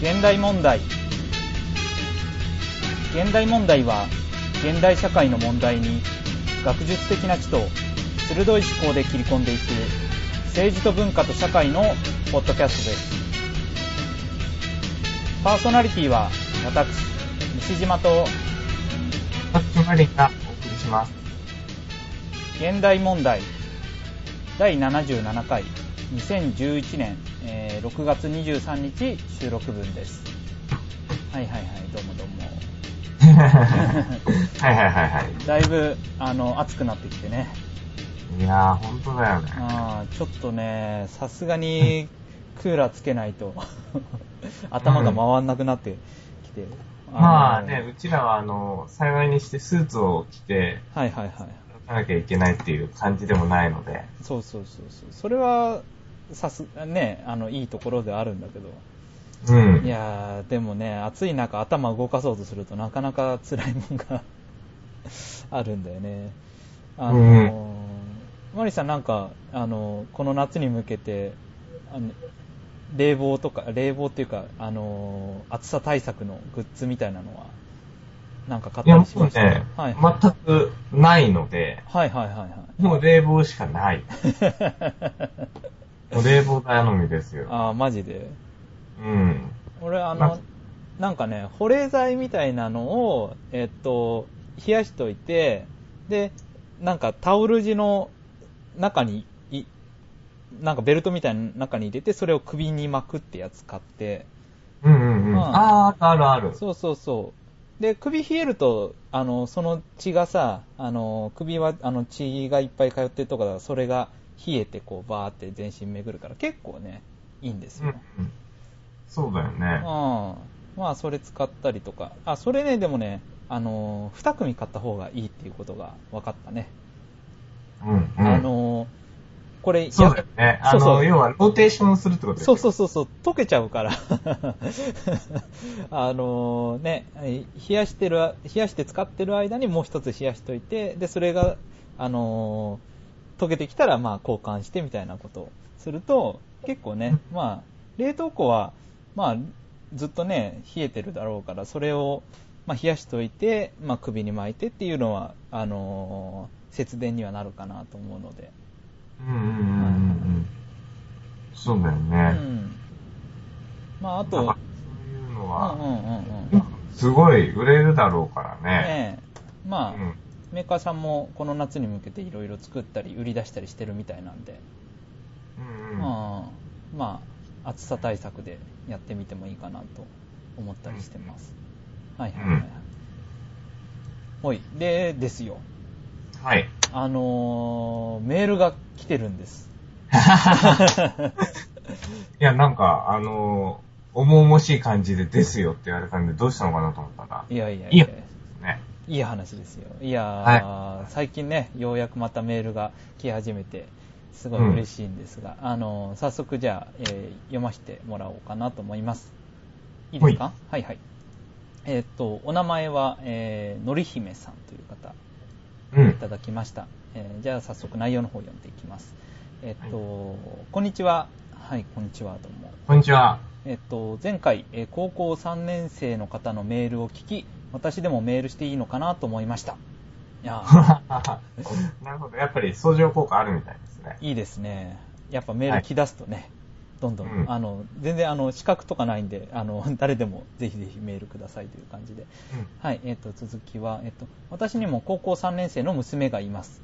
現代問題。現代問題は現代社会の問題に学術的な知と鋭い思考で切り込んでいく政治と文化と社会のポッドキャストです。パーソナリティは私西島と。パッチマリンがお送りします。現代問題。第77回。2011年、えー6月23日収録分です。はいはいはいどうもどうも。はいはいはいはい。だいぶあの暑くなってきてね。いやー、ほんとだよね。あーちょっとねさすがに クーラーつけないと 頭が回んなくなってきて、のまあね、うちらはあの、幸いにしてスーツを着て、はいはいはい。なきゃいけないっていう感じでもないので。そうそうそうそう。それはさすねあのいいところではあるんだけどうん。いやー、でもね、暑い中、頭動かそうとするとなかなか辛いもんが あるんだよね。あのーマリさんなんか、あのーこの夏に向けて、あの冷房とか、冷房っていうか、あのー暑さ対策のグッズみたいなのは、なんか買っいや、もたりしましたうね、はい、はい全くないので、はいはいはいはい。もう冷房しかない。もう冷房頼みですよ。あー、マジで？うん。俺あまのなんかね保冷剤みたいなのをえっと冷やしといてでなんかタオル地の中にいなんかベルトみたいな中に入れてそれを首に巻くってやつ買ってうんうんうん。うんあー、あるあるある。そうそうそうで首冷えるとあのその血がさあの首はあの血がいっぱい通ってるとこだからそれが冷えてこうバーって全身巡るから結構ねいいんですよ、うんうん。そうだよね。うん。まあ、それ使ったりとか。あ、それね、でもね、あのー、2組買った方がいいっていうことが分かったね。うんうん。あのー、これ、そうだよね。あそうそうの、要は、ローテーションするってことですそようそうそうそう、溶けちゃうから。あのーね、冷やしてる、冷やして使ってる間にもう一つ冷やしといて、で、それが、あのー溶けてきたら、まあ、交換してみたいなことをすると、結構ね、まあ、冷凍庫は、まあ、ずっとね、冷えてるだろうから、それを、まあ、冷やしといて、まあ、首に巻いてっていうのは、あのー節電にはなるかなと思うので。うんうんうんうんうん。そうだようね。ん。まあ、あと、そういうのうんは、うんうんうん。すごい売れるだろうからね。ねえまあ、うんメーカーさんもこの夏に向けていろいろ作ったり売り出したりしてるみたいなんで、うんうん。うんまあ暑さ対策でやってみてもいいかなと思ったりしてます、はいはいはいはい、ほいでですよ。はい。あのーメールが来てるんです。いや、なんか、あのー、重々しい感じでですよって言われたんで、どうしたのかなと思ったら、いやいやいや。いいですね。いい話ですよ。いやー、は最近ね、ようやくまたメールが来始めて、すごい嬉しいんですが、あのー早速じゃあ、えー読ませてもらおうかなと思います。いいですか？はいはい。えーっと、お名前は、えーのりひめさんという方、うんい。ただきました。えーじゃあ早速内容の方を読んでいきます。えーっと、こんにちは。はい、こんにちは、どうも。こんにちは。えっと、前回、えー高校3年生の方のメールを聞き、私でもメールしていいのかなと思いました。いやー なるほど。やっぱり相乗効果あるみたいですね。いいですね。やっぱメール来だすとね、どんどん、うんあの、全然あの、資格とかないんで、あの、誰でもぜひぜひメールくださいという感じで。はい、えっ、と、続きは、えっ、と、私にも高校3年生の娘がいます。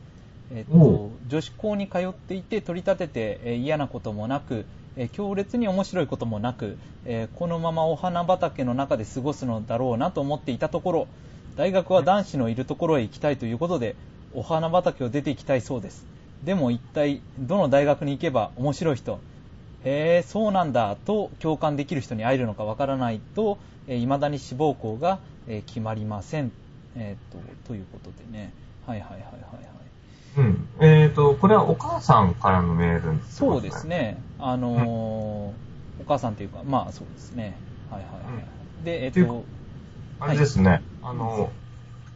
えっ、おと、女子校に通っていて取り立てて、えー嫌なこともなく、えー強烈に面白いこともなく、えーこのままお花畑の中で過ごすのだろうなと思っていたところ、大学は男子のいるところへ行きたいということで、お花畑を出て行きたいそうです。でも一体、どの大学に行けば面白い人、へえ、そうなんだと共感できる人に会えるのかわからないと、えー未だに志望校が、えー決まりません。えーと、ということでね。はいはいはいはいはい。うん。えっ、と、これはお母さんからのメール、そうです。ね。あのーお母さんというか、まあそうですね。はいはいはい。で、えっ、と、あれですね。あの、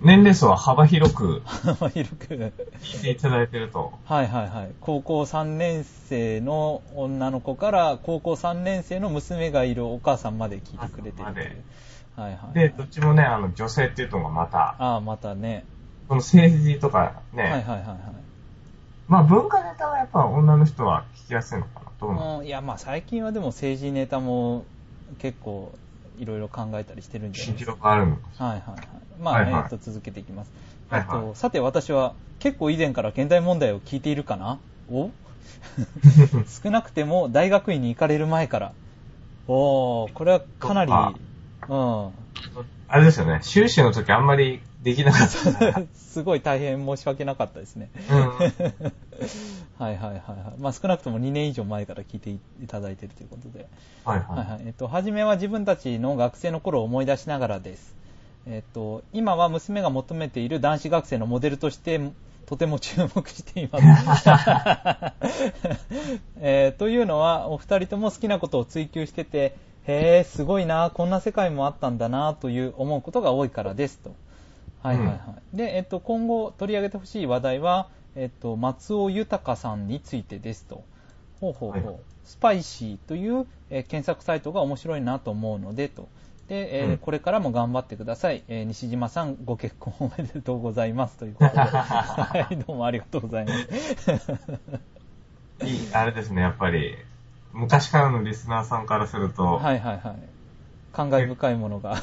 年齢層は幅広く幅広く。聞いていただいてると。はいはいはい。高校3年生の女の子から高校3年生の娘がいるお母さんまで聞いてくれてるっていう。はいはい。で、どっちもね、あの、女性っていうのがまた、ああ、またね。その政治とかね、はいはいはいはい。まあ文化ネタはやっぱ女の人は聞きやすいのかなどういやまあ最近はでも政治ネタも結構いろいろ考えたりしてるんじゃないですか。録あるのかはいはいはい。まあ、はいはいえーと続けていきます。はいはいとさて私は結構以前から現代問題を聞いているかな？お？少なくても大学院に行かれる前から。おー、これはかなり、うん。あれですよね、修士の時あんまりできなかった。すごい大変申し訳なかったですね。うん。はいはいはいはい。まあ少なくとも2年以上前から聞いていただいているということで。はいはいは。はいえっと、初めは自分たちの学生の頃を思い出しながらです。えっと、今は娘が求めている男子学生のモデルとして、とても注目しています。えーというのは、お二人とも好きなことを追求してて、へえ、すごいな、こんな世界もあったんだな、という思うことが多いからですと。はいはいはい。で、えっと、今後取り上げてほしい話題は、えっと、松尾豊さんについてですと。ほうほうほう。はいスパイシーという、えー検索サイトが面白いなと思うのでと。で、えーうんこれからも頑張ってください。えー西島さん、ご結婚おめでとうございます。ということで。はい、どうもありがとうございます。いい、あれですね、やっぱり、昔からのリスナーさんからすると、はいはいはい。感慨深いものが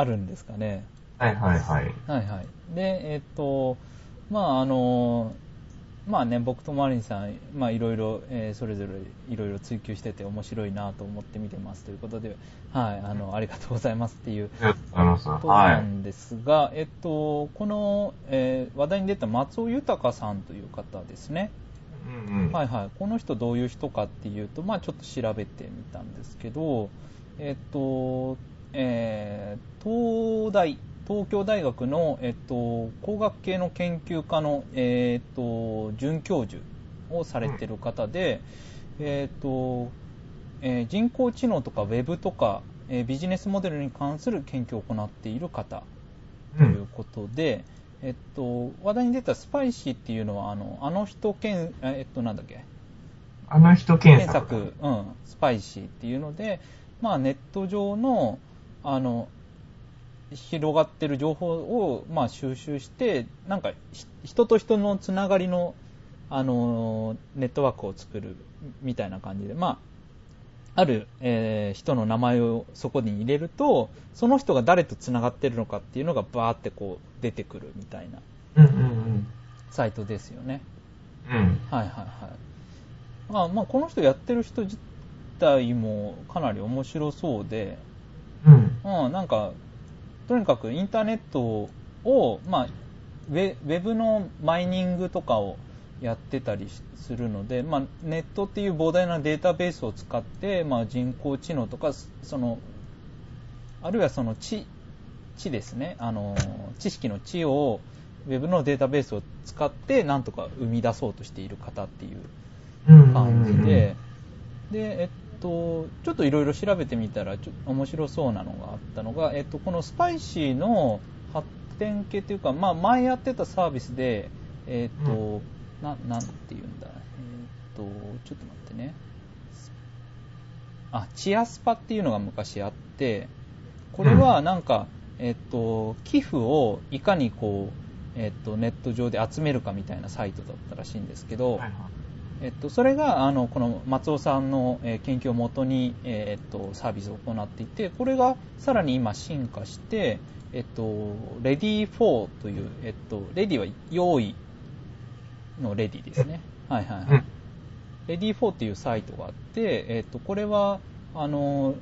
あるんですかね。はいはいはい。はいはい。で、えっと、まああの、まあね、僕とマリンさん、まあいろいろ、えーそれぞれいろいろ追求してて面白いなと思って見てますということで、はい、あの、ありがとうございますっていう。ことは。ないんですが、えっと、この、えー話題に出た松尾豊さんという方ですね。うんうん。はいはい。この人どういう人かっていうと、まあちょっと調べてみたんですけど、えっと、えー東大、東京大学の、えっと、工学系の研究科の、えっと、准教授をされてる方で、えっと、えー人工知能とかウェブとか、えービジネスモデルに関する研究を行っている方ということで、えっと、話題に出たスパイシーっていうのは、あの、あの人検、えっと、なんだっけ、あの人検検索。索、うん、スパイシーっていうので、まあ、ネット上の、あの、広がってる情報を、まあ、収集して、なんか、ひ人と人のつながりの、あの、ネットワークを作るみたいな感じで、まあ、ある、えー人の名前をそこに入れると、その人が誰とつながってるのかっていうのがバーってこう出てくるみたいなうんうんサイトですよね。うん。うん。はいはいはい。まあまあ、この人やってる人自体もかなり面白そうで、うん。うん、なんか、とにかくインターネットを、まあ、ウェウェブのマイニングとかをやってたりするので、まあ、ネットっていう膨大なデータベースを使って、まあ、人工知能とか、その、あるいはその知、知ですね、あの、知識の知を、ウェブのデータベースを使って、なんとか生み出そうとしている方っていううん。感じで、で、えっと、ちょっといろいろ調べてみたら、ちょ面白そうなのがあったのが、えっと、このスパイシーの発展系というか、まあ、前やってたサービスで、えっと、な、なんていうんだ、えっと、ちょっと待ってね。あ、チアスパっていうのが昔あって、これはなんか、えっと、寄付をいかにこう、えっと、ネット上で集めるかみたいなサイトだったらしいんですけど、はいはいえっと、それがあのこの松尾さんの、えー研究をもとに、えーっとサービスを行っていてこれがさらに今進化して、えっと、レディー4という、えっと、レディは用意のレディですね。はいはいはい。うん READYFOR っていうサイトがあって、えっと、これは、あの、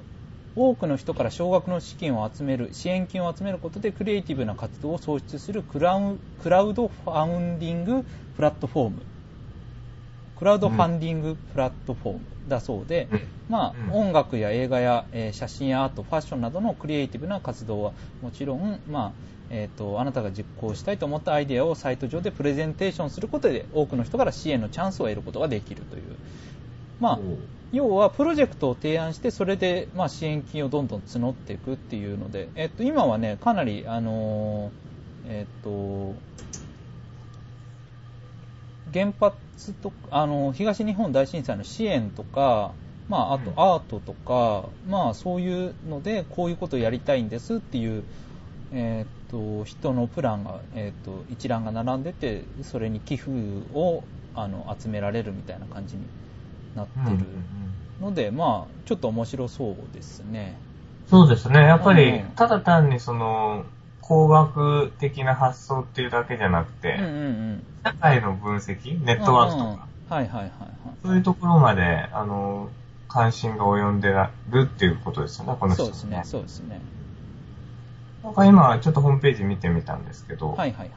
多くの人から少額の資金を集める、支援金を集めることでクリエイティブな活動を創出するクラウクラウドファウンディングプラットフォーム。クラウドファンディングプラットフォームだそうで、うん。まあ、うん。音楽や映画や、えー写真やアート、ファッションなどのクリエイティブな活動はもちろん、まあ、えっ、と、あなたが実行したいと思ったアイデアをサイト上でプレゼンテーションすることで多くの人から支援のチャンスを得ることができるという。まあ、要はプロジェクトを提案してそれでまあ支援金をどんどん募っていくっていうので、えっと、今はねかなりあのえっと原発とあの東日本大震災の支援とか、まあ、あとアートとか、まあ、そういうのでこういうことをやりたいんですっていう、えっと人のプランが、えっと一覧が並んでてそれに寄付をあの集められるみたいな感じになってるので、まあ、ちょっと面白そうですね。そうですね。やっぱりうん、ただ単にその、工学的な発想っていうだけじゃなくて、うんうんうん。社会の分析、ネットワークとか、うんうんはいはいはいはい。そういうところまで、あの、関心が及んでるっていうことですよね、この人そうですね、そうですね。なんか今、ちょっとホームページ見てみたんですけど、はいはいはい。やっ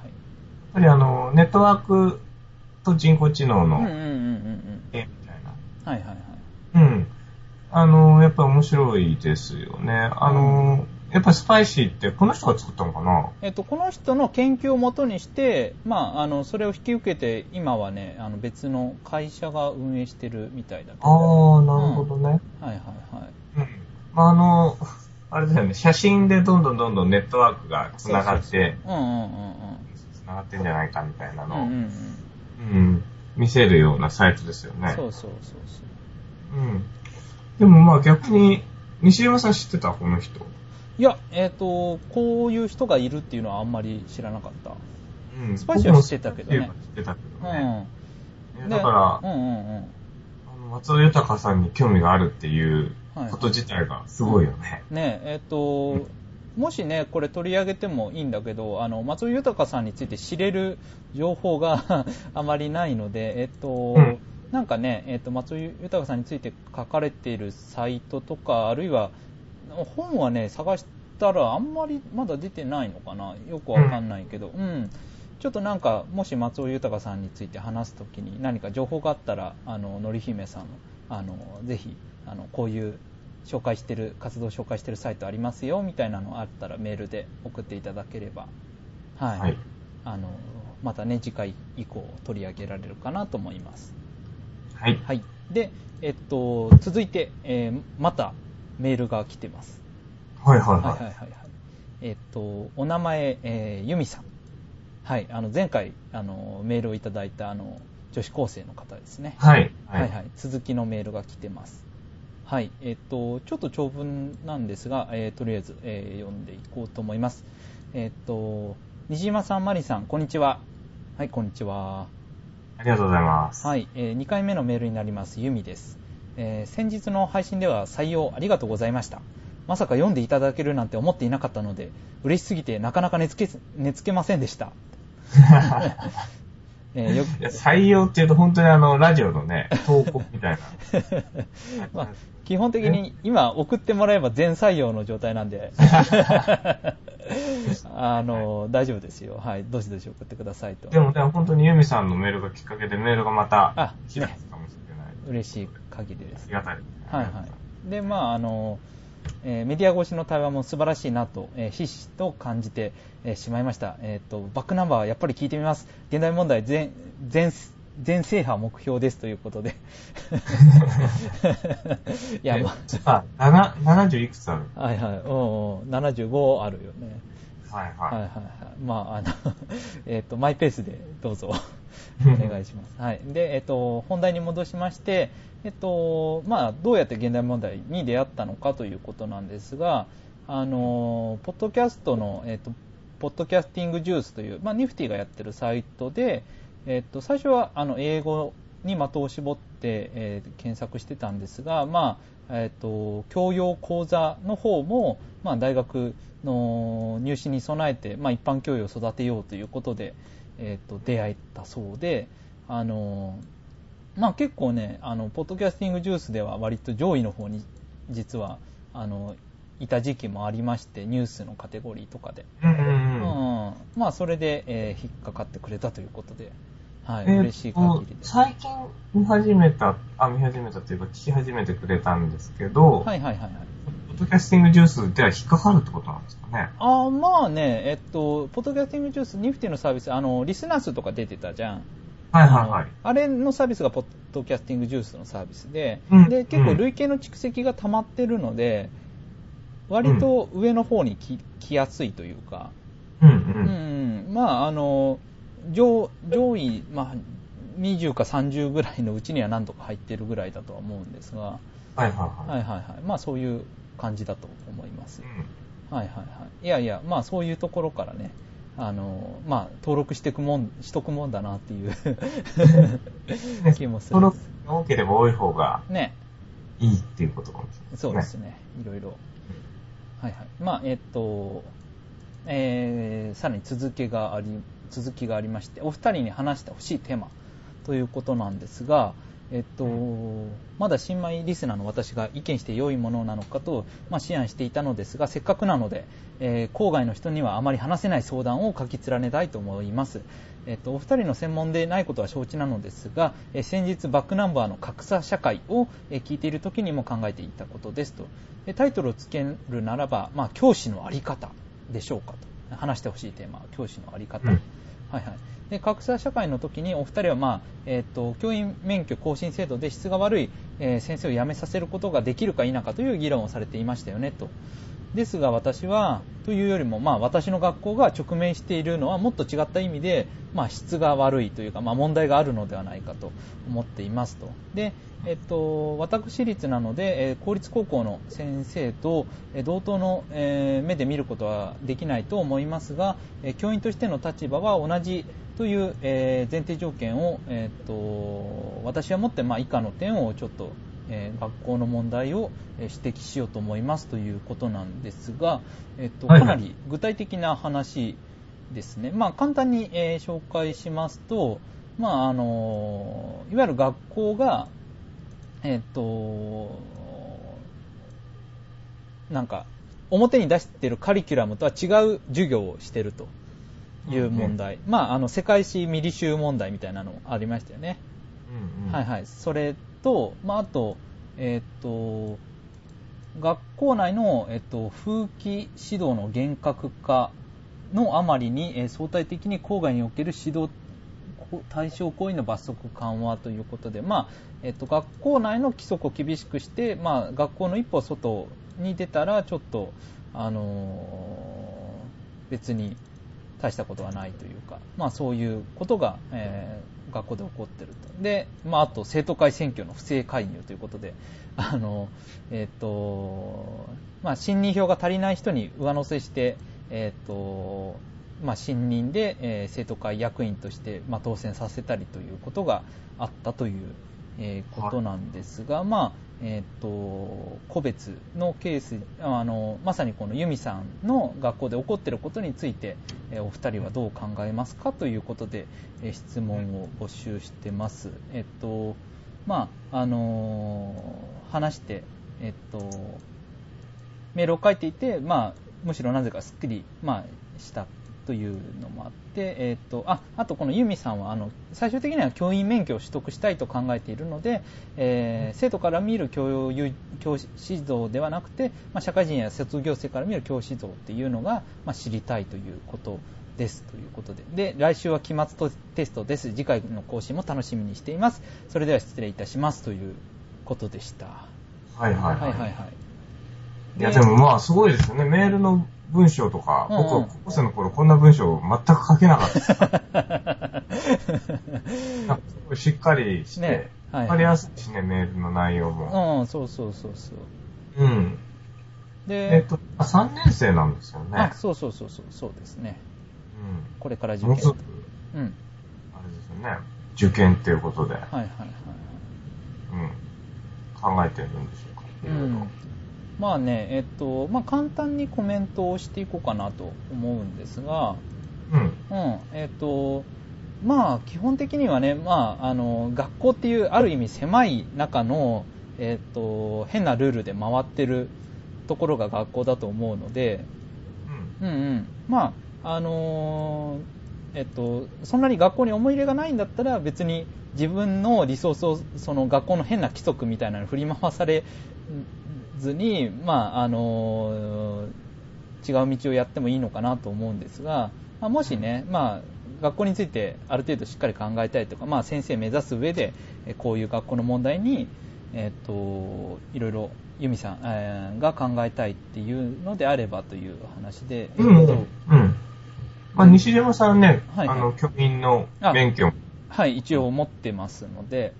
ぱりあの、ネットワークと人工知能のうんうんうんうんうん。絵みたいな。はいはいはい。うん。あの、やっぱり面白いですよね。あの、やっぱりスパイシーってこの人が作ったのかな？えっと、この人の研究をもとにして、まあ、あのそれを引き受けて今はねあの別の会社が運営してるみたいだけあど。あ、なるほどね。はいはいはい。うん。まあ、あの、あれだよね、写真でどんどんどんどんネットワークが繋がって、うんうんうん繋がってんじゃないかみたいなうんうのを、んうん。うん、見せるようなサイトですよね。うんそうそうそうそう。うん。でもまあ逆に、西山さん知ってた？この人。いやえっ、とこういう人がいるっていうのはあんまり知らなかったうん。スパイシーは知ってたけどね知ってたけうどね。んえだから、うんうんうんあの松尾豊さんに興味があるっていうはいこと自体がすごいよね。ねえっ、と、もしね、これ取り上げてもいいんだけど、あの、松尾豊さんについて知れる情報が あまりないので、えっ、と、うんなんかね、えっ、と、松尾豊さんについて書かれているサイトとか、あるいは、本はね、探したらあんまりまだ出てないのかなよくわかんないけど、うん。ちょっとなんか、もし松尾豊さんについて話すときに何か情報があったら、あの、のり姫さん、あの、ぜひ、あの、こういう紹介してる、活動を紹介してるサイトありますよ、みたいなのあったらメールで送っていただければ、はい。はい。あの、またね、次回以降取り上げられるかなと思います。はい。はい。で、えっと、続いて、えーまたメールが来てます。はいはいはいはいははいはい。えっと、お名前、えー、ゆみさん。はい。あの、前回、あの、メールをいただいた、あの、女子高生の方ですね。い。はい。はいはい。続きのメールが来てます。はい。えっと、ちょっと長文なんですが、えーとりあえず、えー読んでいこうと思います。えっと、西島さん、マリさん、こんにちは。はい、こんにちは。ありがとうございます。はい、え2回目のメールになります、ゆみです、えー先日の配信では採用ありがとうございました。まさか読んでいただけるなんて思っていなかったので、嬉しすぎてなかなか寝つけ寝つけませんでした。えーよいや採用っていうと本当にあの、ラジオのね、投稿みたいな。まあ、基本的に今送ってもらえば全採用の状態なんで、あの、大丈夫ですよ。はい、どしどし送ってくださいと。でもね、本当にユミさんのメールがきっかけでメールがまたあ来たかもしれない。嬉しい限りですあり。がたい。はいはい。で、まあ、あの、えーメディア越しの対話も素晴らしいなと、えーひしひしと感じて、えーしまいました。えっ、と、バックナンバーはやっぱり聞いてみます。現代問題全、全、全制覇目標ですということで。いや、えまあ、7 70いくつあるあ、はいはい、うんうん、75あるよね。はいはいはいははい。まあ、あの、えっ、と、マイペースでどうぞ お願いします。はい。で、えっ、と、本題に戻しまして、えっ、と、まあ、どうやって現代問題に出会ったのかということなんですが、あの、ポッドキャストの、えっ、と、ポッドキャスティングジュースという、まあ、ニフティがやってるサイトで、えっ、と、最初は、あの、英語に的を絞って、えー検索してたんですが、まあ、えっ、と、教養講座の方も、まあ、大学の入試に備えて、まあ、一般教養を育てようということで、えっ、と、出会えたそうで、あの、まあ、結構ね、あの、ポッドキャスティングジュースでは割と上位の方に、実は、あの、いた時期もありまして、ニュースのカテゴリーとかで。い。うんうんううん。ん。まあ、それで、えー引っかかってくれたということで、はい、えー嬉しい限りで。最近見始めた、あ、見始めたというか聞き始めてくれたんですけど、はいはいはいはい。ポッドキャスティングジュースでは引っかかるってことなんですかね。あーまあね、えっと、ポッドキャスティングジュース、ニフティのサービス、あの、リスナー数とか出てたじゃん。はいはいはい。あれのサービスがポッドキャスティングジュースのサービスで、うん。で結構累計の蓄積が溜まってるので、割と上の方に来来やすいというか、うんう。うんん、まあ、あの、上上位、まあ、20か30ぐらいのうちには何とか入ってるぐらいだとは思うんですが、はいはいははいはいはい。まあ、そういう感じだと思います。はいはいはい。いやいや、まあ、そういうところからね、あの、まあ、登録していくもん、しとくもんだなっていう気もするそ。の多ければ多い方がね。いいっていうことかもしれないそうですね。いろいろ。はいはい。まあ、えっと、えー、さらに続きがあり、続きがありまして、お二人に話してほしいテーマということなんですが、えっと、まだ新米リスナーの私が意見して良いものなのかと、まあ、思案していたのですが、せっかくなので、えー郊外の人にはあまり話せない相談を書き連ねたいと思います。えっと、お二人の専門でないことは承知なのですが、えー先日バックナンバーの格差社会を、えー聞いている時にも考えていたことですと。でタイトルをつけるならば、まあ、教師のあり方でしょうかと。話してほしいテーマは教師のあり方。うんはいはい。で、格差社会の時にお二人は、まあ、えっ、と、教員免許更新制度で質が悪い、えー先生を辞めさせることができるか否かという議論をされていましたよね、と。ですが私は、というよりも、まあ私の学校が直面しているのはもっと違った意味で、まあ質が悪いというか、まあ問題があるのではないかと思っていますと。で、えっと、私立なので、え公立高校の先生と、え同等の、え目で見ることはできないと思いますが、え教員としての立場は同じという、え前提条件を、えっと私は持って、ま、以下の点をちょっと、えー学校の問題をえー指摘しようと思いますということなんですが、えーっとはいはいかなり具体的な話ですね。まあ、簡単に、えー紹介しますと、まあ、あのいわゆる学校が、えーっと、なんか、表に出しているカリキュラムとは違う授業をしているという問題。まあ、あの、世界史ミリ集問題みたいなのありましたよね。うんうんはいはい。それと、まあ、あと、えっと、学校内の、えっと、風紀指導の厳格化のあまりに、えー相対的に郊外における指導対象行為の罰則緩和ということで、まあえっと、学校内の規則を厳しくして、まあ、学校の一歩外に出たらちょっと、あのー別に大したことはないというか、まあ、そういうことが、えー学校で起こってると。で、まあ、あと生徒会選挙の不正介入ということで、あの、えっ、と、まあ、信任票が足りない人に上乗せして、えっ、と、まあ、信任で、えー生徒会役員として、まあ、当選させたりということがあったという、えーことなんですが、まあ、えっ、と、個別のケース、あの、まさにこのユミさんの学校で起こっていることについて、えーお二人はどう考えますかということで、えー質問を募集してます。えっ、と、まあ、あのー話して、えっ、と、メールを書いていて、まあ、むしろなぜかすっきり、まあ、したというのもあって、えっ、と、あ、あとこのユミさんは、あの、最終的には教員免許を取得したいと考えているので、えー生徒から見る教諭教師指導ではなくて、まあ、社会人や卒業生から見る教師指導っていうのが、まあ、知りたいということですということで。で、来週は期末とテストです。次回の更新も楽しみにしています。それでは失礼いたしますということでした。はいはいはい。はいはいはい。いや、でもまあ、すごいですよね。メールの文章とか、うんうん僕は高校生の頃こんな文章全く書けなかった しっかりして、ねはいわかりやすいしね、メールの内容も。うん、そうそうそうそう。うん。で、えっと、あ3年生なんですよね。あ、そうそうそうそう、そうですね。これから受うん。もううん。あれですよね。受験っていうことで、はいはいはい。うん。考えてるんでしょうか。うん。まあね、えっと、まあ簡単にコメントをしていこうかなと思うんですが、うん。うん、えっと、まあ基本的にはね、まああの、学校っていうある意味狭い中の、えっと、変なルールで回ってるところが学校だと思うので、うん。うんうん。まあ、あのーえっと、そんなに学校に思い入れがないんだったら別に自分のリソースをその学校の変な規則みたいなのに振り回されずに、まあ、あのー違う道をやってもいいのかなと思うんですが、まあ、もしね、まあ、学校についてある程度しっかり考えたいとか、まあ、先生目指す上で、えこういう学校の問題に、えっと、いろいろ由美さん、えーが考えたいっていうのであればという話で、うん。えっとうん。まあ、西島さんね、はいはいあの、教員の免許。はい、一応持ってますので、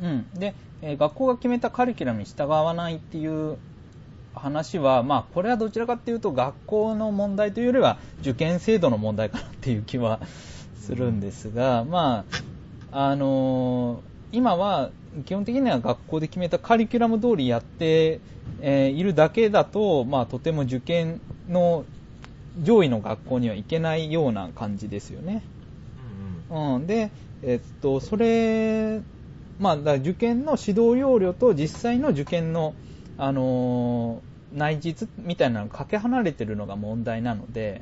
うん。うん、で、えー学校が決めたカリキュラムに従わないっていう話は、まあ、これはどちらかっていうと学校の問題というよりは受験制度の問題かなっていう気はするんですが、まああのー今は基本的には学校で決めたカリキュラム通りやって、えーいるだけだと、まあ、とても受験の上位の学校には行けないような感じですよね。うん、で、えっと、それ、まあ、だ受験の指導要領と実際の受験の、あのー内実みたいなのがかけ離れてるのが問題なので、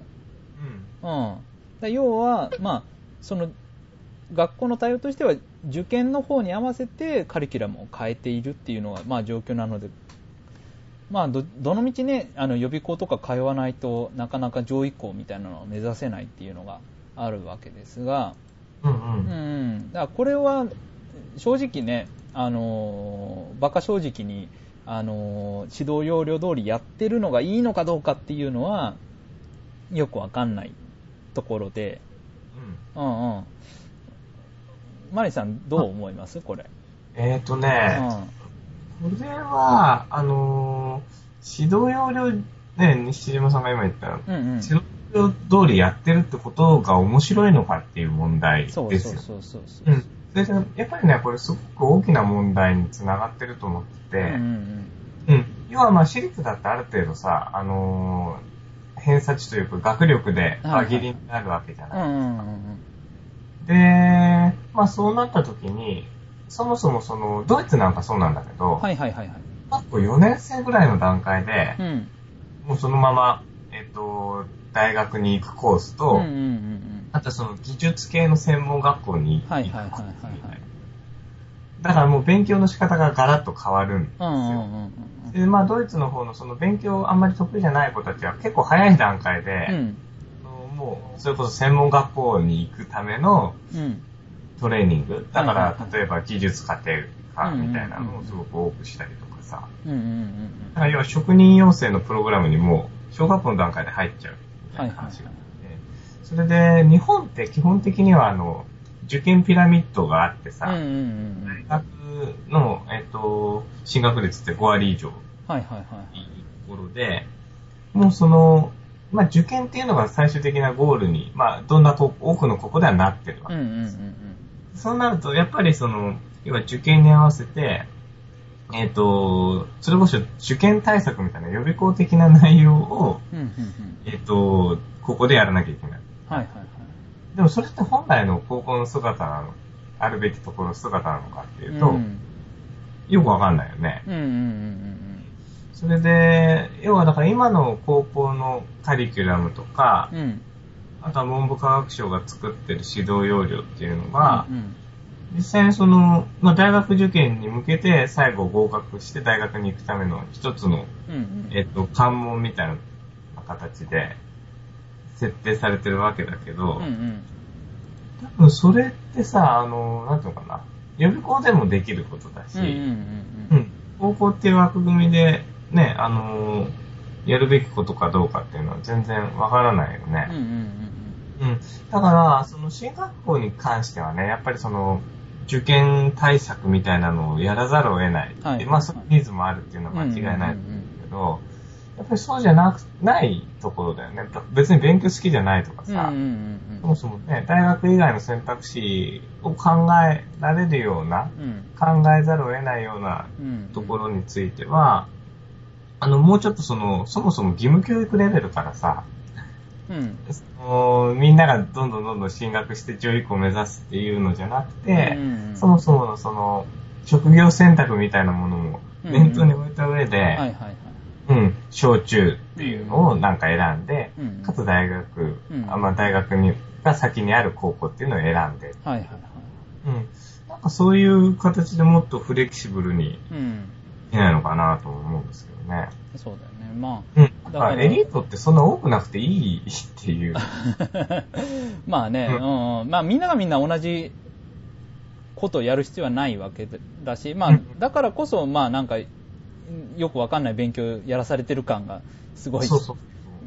うん。うん、だ要は、まあ、その学校の対応としては受験の方に合わせてカリキュラムを変えているっていうのが、まあ、状況なので、まあ、どどのみちねあの予備校とか通わないとなかなか上位校みたいなのを目指せないっていうのがあるわけですが、うん。ううんん、だからこれは正直ね、あのーバカ正直に、あのー指導要領通りやってるのがいいのかどうかっていうのはよくわかんないところで、うん。うんうん。マリさんどう思います？これ。えっ、ー、とうね、ん。これは、あのー指導要領、ね、西島さんが今言った、うんうん。指導要領通りやってるってことが面白いのかっていう問題ですよ。そうそうそうそうそうう。ん。それで、やっぱりね、これすごく大きな問題につながってると思ってて、うんうんうん。要はまあ私立だってある程度さ、あのー偏差値というか学力で輪切りになるわけじゃない。んうんうんで、まあそうなった時に、そもそもその、ドイツなんかそうなんだけど、うん。はいはいはいはい。小学校4年生ぐらいの段階でう、ん。もうそのまま、えっと、大学に行くコースと、うんうんうんうん。あとその技術系の専門学校に行くコースみたいなはいはいはいはいはいだからもう勉強の仕方がガラッと変わるんですよ。で、まあ、ドイツの方のその勉強あんまり得意じゃない子たちは結構早い段階で、うん。もう、それこそ専門学校に行くためのうん。トレーニング。だからはいはいは、い例えば技術家庭科みたいなのをすごく多くしたりとかさ。だから要は職人養成のプログラムにもう小学校の段階で入っちゃうみたいな話があって。それで、日本って基本的にはあの、受験ピラミッドがあってさ、うん。うんうんうんうん。大学の、えっと、進学率って5割以上はいはいはい。いいところで、もうその、まあ受験っていうのが最終的なゴールに、まあどんなこ多くのここではなってるわけうんうんうんそうなると、やっぱりその、要は受験に合わせて、えっ、と、それこそ受験対策みたいな予備校的な内容を、うん。うんうんうん。えっ、と、ここでやらなきゃいけない。はいはいはい。でもそれって本来の高校の姿なの、あるべきところの姿なのかっていうと、うんよくわかんないよね。うんうんうんそれで、要はだから今の高校のカリキュラムとかうんうん。う、ん。あとは文部科学省が作ってる指導要領っていうのが、うん実際にその、まあ、大学受験に向けて最後合格して大学に行くための一つの、うんうん。えっと、関門みたいな形で設定されてるわけだけど、うんうん。多分それってさ、あの、なんていうのかな、予備校でもできることだし、うんうんうんうん高校っていう枠組みで、ね、あの、やるべきことかどうかっていうのは全然わからないよねうん。うんうんうん。だから、その進学校に関してはね、やっぱりその、受験対策みたいなのをやらざるを得ない。はいまあ、そういうニーズもあるっていうのは間違いないけど、やっぱりそうじゃなく、ないところだよね。別に勉強好きじゃないとかうん。さ、うんうんそもそもね、大学以外の選択肢を考えられるような、うん考えざるを得ないようなうん。うん。ところについては、あの、もうちょっとその、そもそも義務教育レベルからさ、うん。そのみんながどんどんどんどん進学して上位校を目指すっていうのじゃなくて、うんうんそもそものその、職業選択みたいなものも念頭に置いた上で、はいはいはい。うん、小中っていうのをなんか選んで、うんかつ大学、うんあまあ大学に、が先にある高校っていうのを選んで、はいはいはい。うん。なんかそういう形でもっとフレキシブルにうん。いないのかなと思うんですけどね。そうだよね。まうん。だからエリートってそんな多くなくていいっていう。まあね、うん、うん、まあみんながみんな同じことをやる必要はないわけだし、まあだからこそ、まあなんか、よくわかんない勉強やらされてる感がすごいそうそう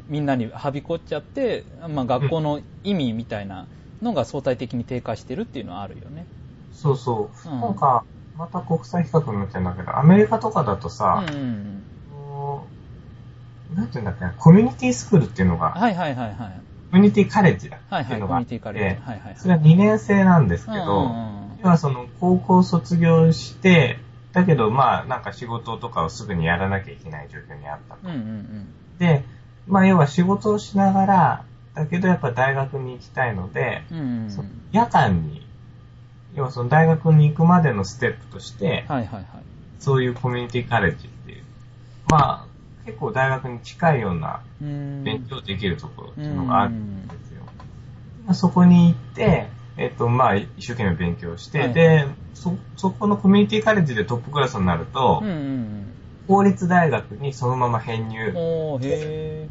みんなにはびこっちゃって、まあ、学校の意味みたいなのが相対的に低下してるっていうのはあるよね。そうそう。うん、なんか、また国際比較になっちゃうんだけど、アメリカとかだとさ、うんうんなんていうんだっけな、コミュニティスクールっていうのが、はいはいはいはい。コミュニティカレッジだっていうのがあって、はいはい、はいはい、それは2年生なんですけど、うんうん、今その高校卒業して、だけどまあなんか仕事とかをすぐにやらなきゃいけない状況にあったと。うんうんうん、で、まあ要は仕事をしながら、だけどやっぱ大学に行きたいので、うんうん、夜間に、要はその大学に行くまでのステップとして、はいはいはい、そういうコミュニティカレッジっていう、まあ結構大学に近いような勉強できるところっていうのがあるんですよ。まあ、そこに行って、えっと、まあ、一生懸命勉強して、はい、で、そ、そこのコミュニティカレッジでトップクラスになると、うんうんうん。公立大学にそのまま編入。おへ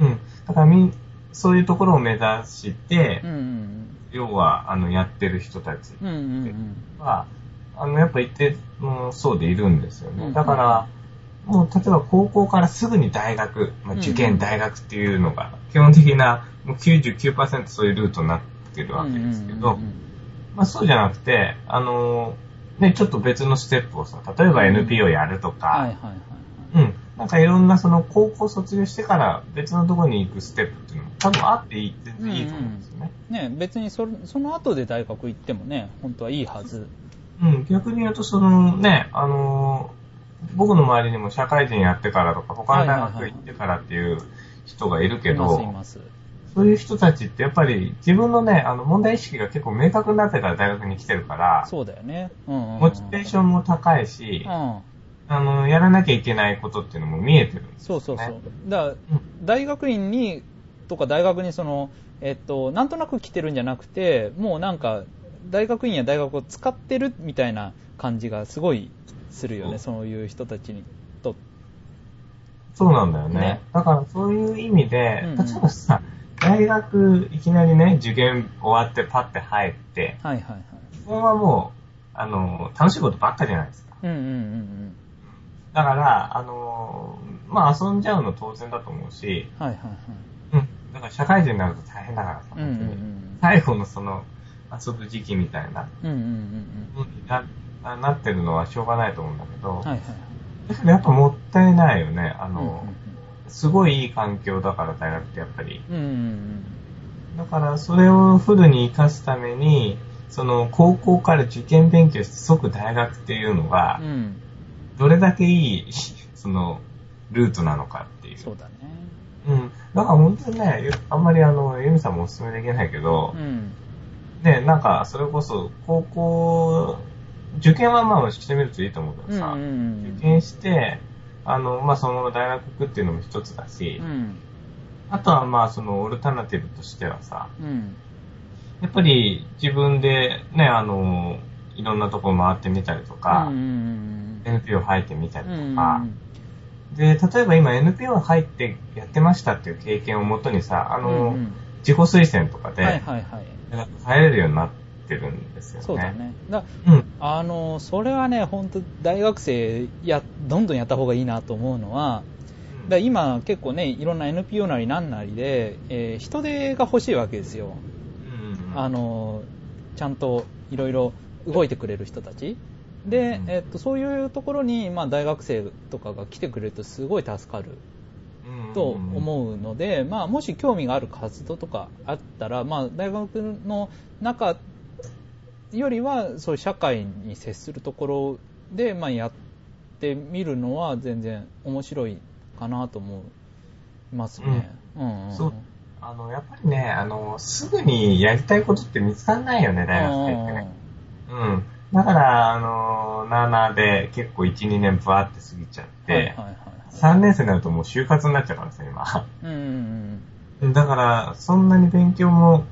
うん。だからみ、そういうところを目指して、うんうん、要は、あの、やってる人たちは、うんうんうん、あの、やっぱ一定の層でいるんですよね。だから、もう、例えば高校からすぐに大学、まあ、受験大学っていうのが、基本的な、もう99%そういうルートになってるわけですけど、まあそうじゃなくて、あのね、ちょっと別のステップをさ、例えば NPO やるとか、はいはいはいうん。なんかいろんなその高校卒業してから別のところに行くステップっていうのも多分あっていい、全然いいと思うんですよね。うんうん、ね別にそその後で大学行ってもね、本当はいいはず。うん、逆に言うとそのね、あの僕の周りにも社会人やってからとか、他の大学行ってからっていう人がいるけど、はいはいはい、いますいますそういう人たちってやっぱり自分のね、あの問題意識が結構明確になってから大学に来てるから、そうだよね。うんうんうん、モチベーションも高いし、うん、あの、やらなきゃいけないことっていうのも見えてるんですよ、ね。そうそうそう。だから、うん、大学院に、とか大学にその、えっと、なんとなく来てるんじゃなくて、もうなんか、大学院や大学を使ってるみたいな感じがすごいするよね、そういう人たちにと。そうなんだよね。ねだからそういう意味で、うんうん、例えばさ、大学いきなりね、受験終わってパッて入って、はいはいはい。基本はもう、あの、楽しいことばっかじゃないですか。うんうんうんうん。だから、あの、まあ遊んじゃうの当然だと思うし、はいはいはい。うん。だから社会人になると大変だからさ、うんうんうん、最後のその、遊ぶ時期みたいな、うんうんうんうん。ななってるのはしょうがないと思うんだけど、はいはい。だけどやっぱもったいないよね、あの、うんうんすごいいい環境だから大学ってやっぱり。うん、だからそれをフルに活かすために、その高校から受験勉強して即大学っていうのが、どれだけいい、その、ルートなのかっていう。そうだね。うん。だから本当にね、あんまりあの、ユミさんもお勧めできないけど、うん、ね、なんかそれこそ高校、受験はまあしてみるといいと思うけどさ、うんうんうん、受験して、あの、まあ、そのまま大学行くっていうのも一つだし、うん、あとはまあ、そのオルタナティブとしてはさ、うん、やっぱり自分でね、あの、いろんなとこ回ってみたりとか、うん、NPO 入ってみたりとか、で、例えば今 NPO 入ってやってましたっていう経験をもとにさ、あの、自己推薦とかで、入れるようになって、てるんですよね。そうだね。だうん、あの、それはね、本当大学生や、どんどんやった方がいいなと思うのは、だ今結構ね、いろんな NPO なりなんなりで、えー、人手が欲しいわけですよ。うん、あの、ちゃんといろいろ動いてくれる人たち。で、えっと、そういうところに、まあ、大学生とかが来てくれるとすごい助かると思うので、まあ、もし興味がある活動とかあったら、まあ、大学の中よりはそういう社会に接するところで、まあ、やってみるのは全然面白いかなと思いますね。うん、うんうん、そうあのやっぱりねあの、すぐにやりたいことって見つかんないよね、大学生ってね。うん。だから、あの、なーなーで結構1、2年ブワーって過ぎちゃって、はいはいはいはい、3年生になるともう就活になっちゃうからさ、今。うんうんうん、だから、そんなに勉強も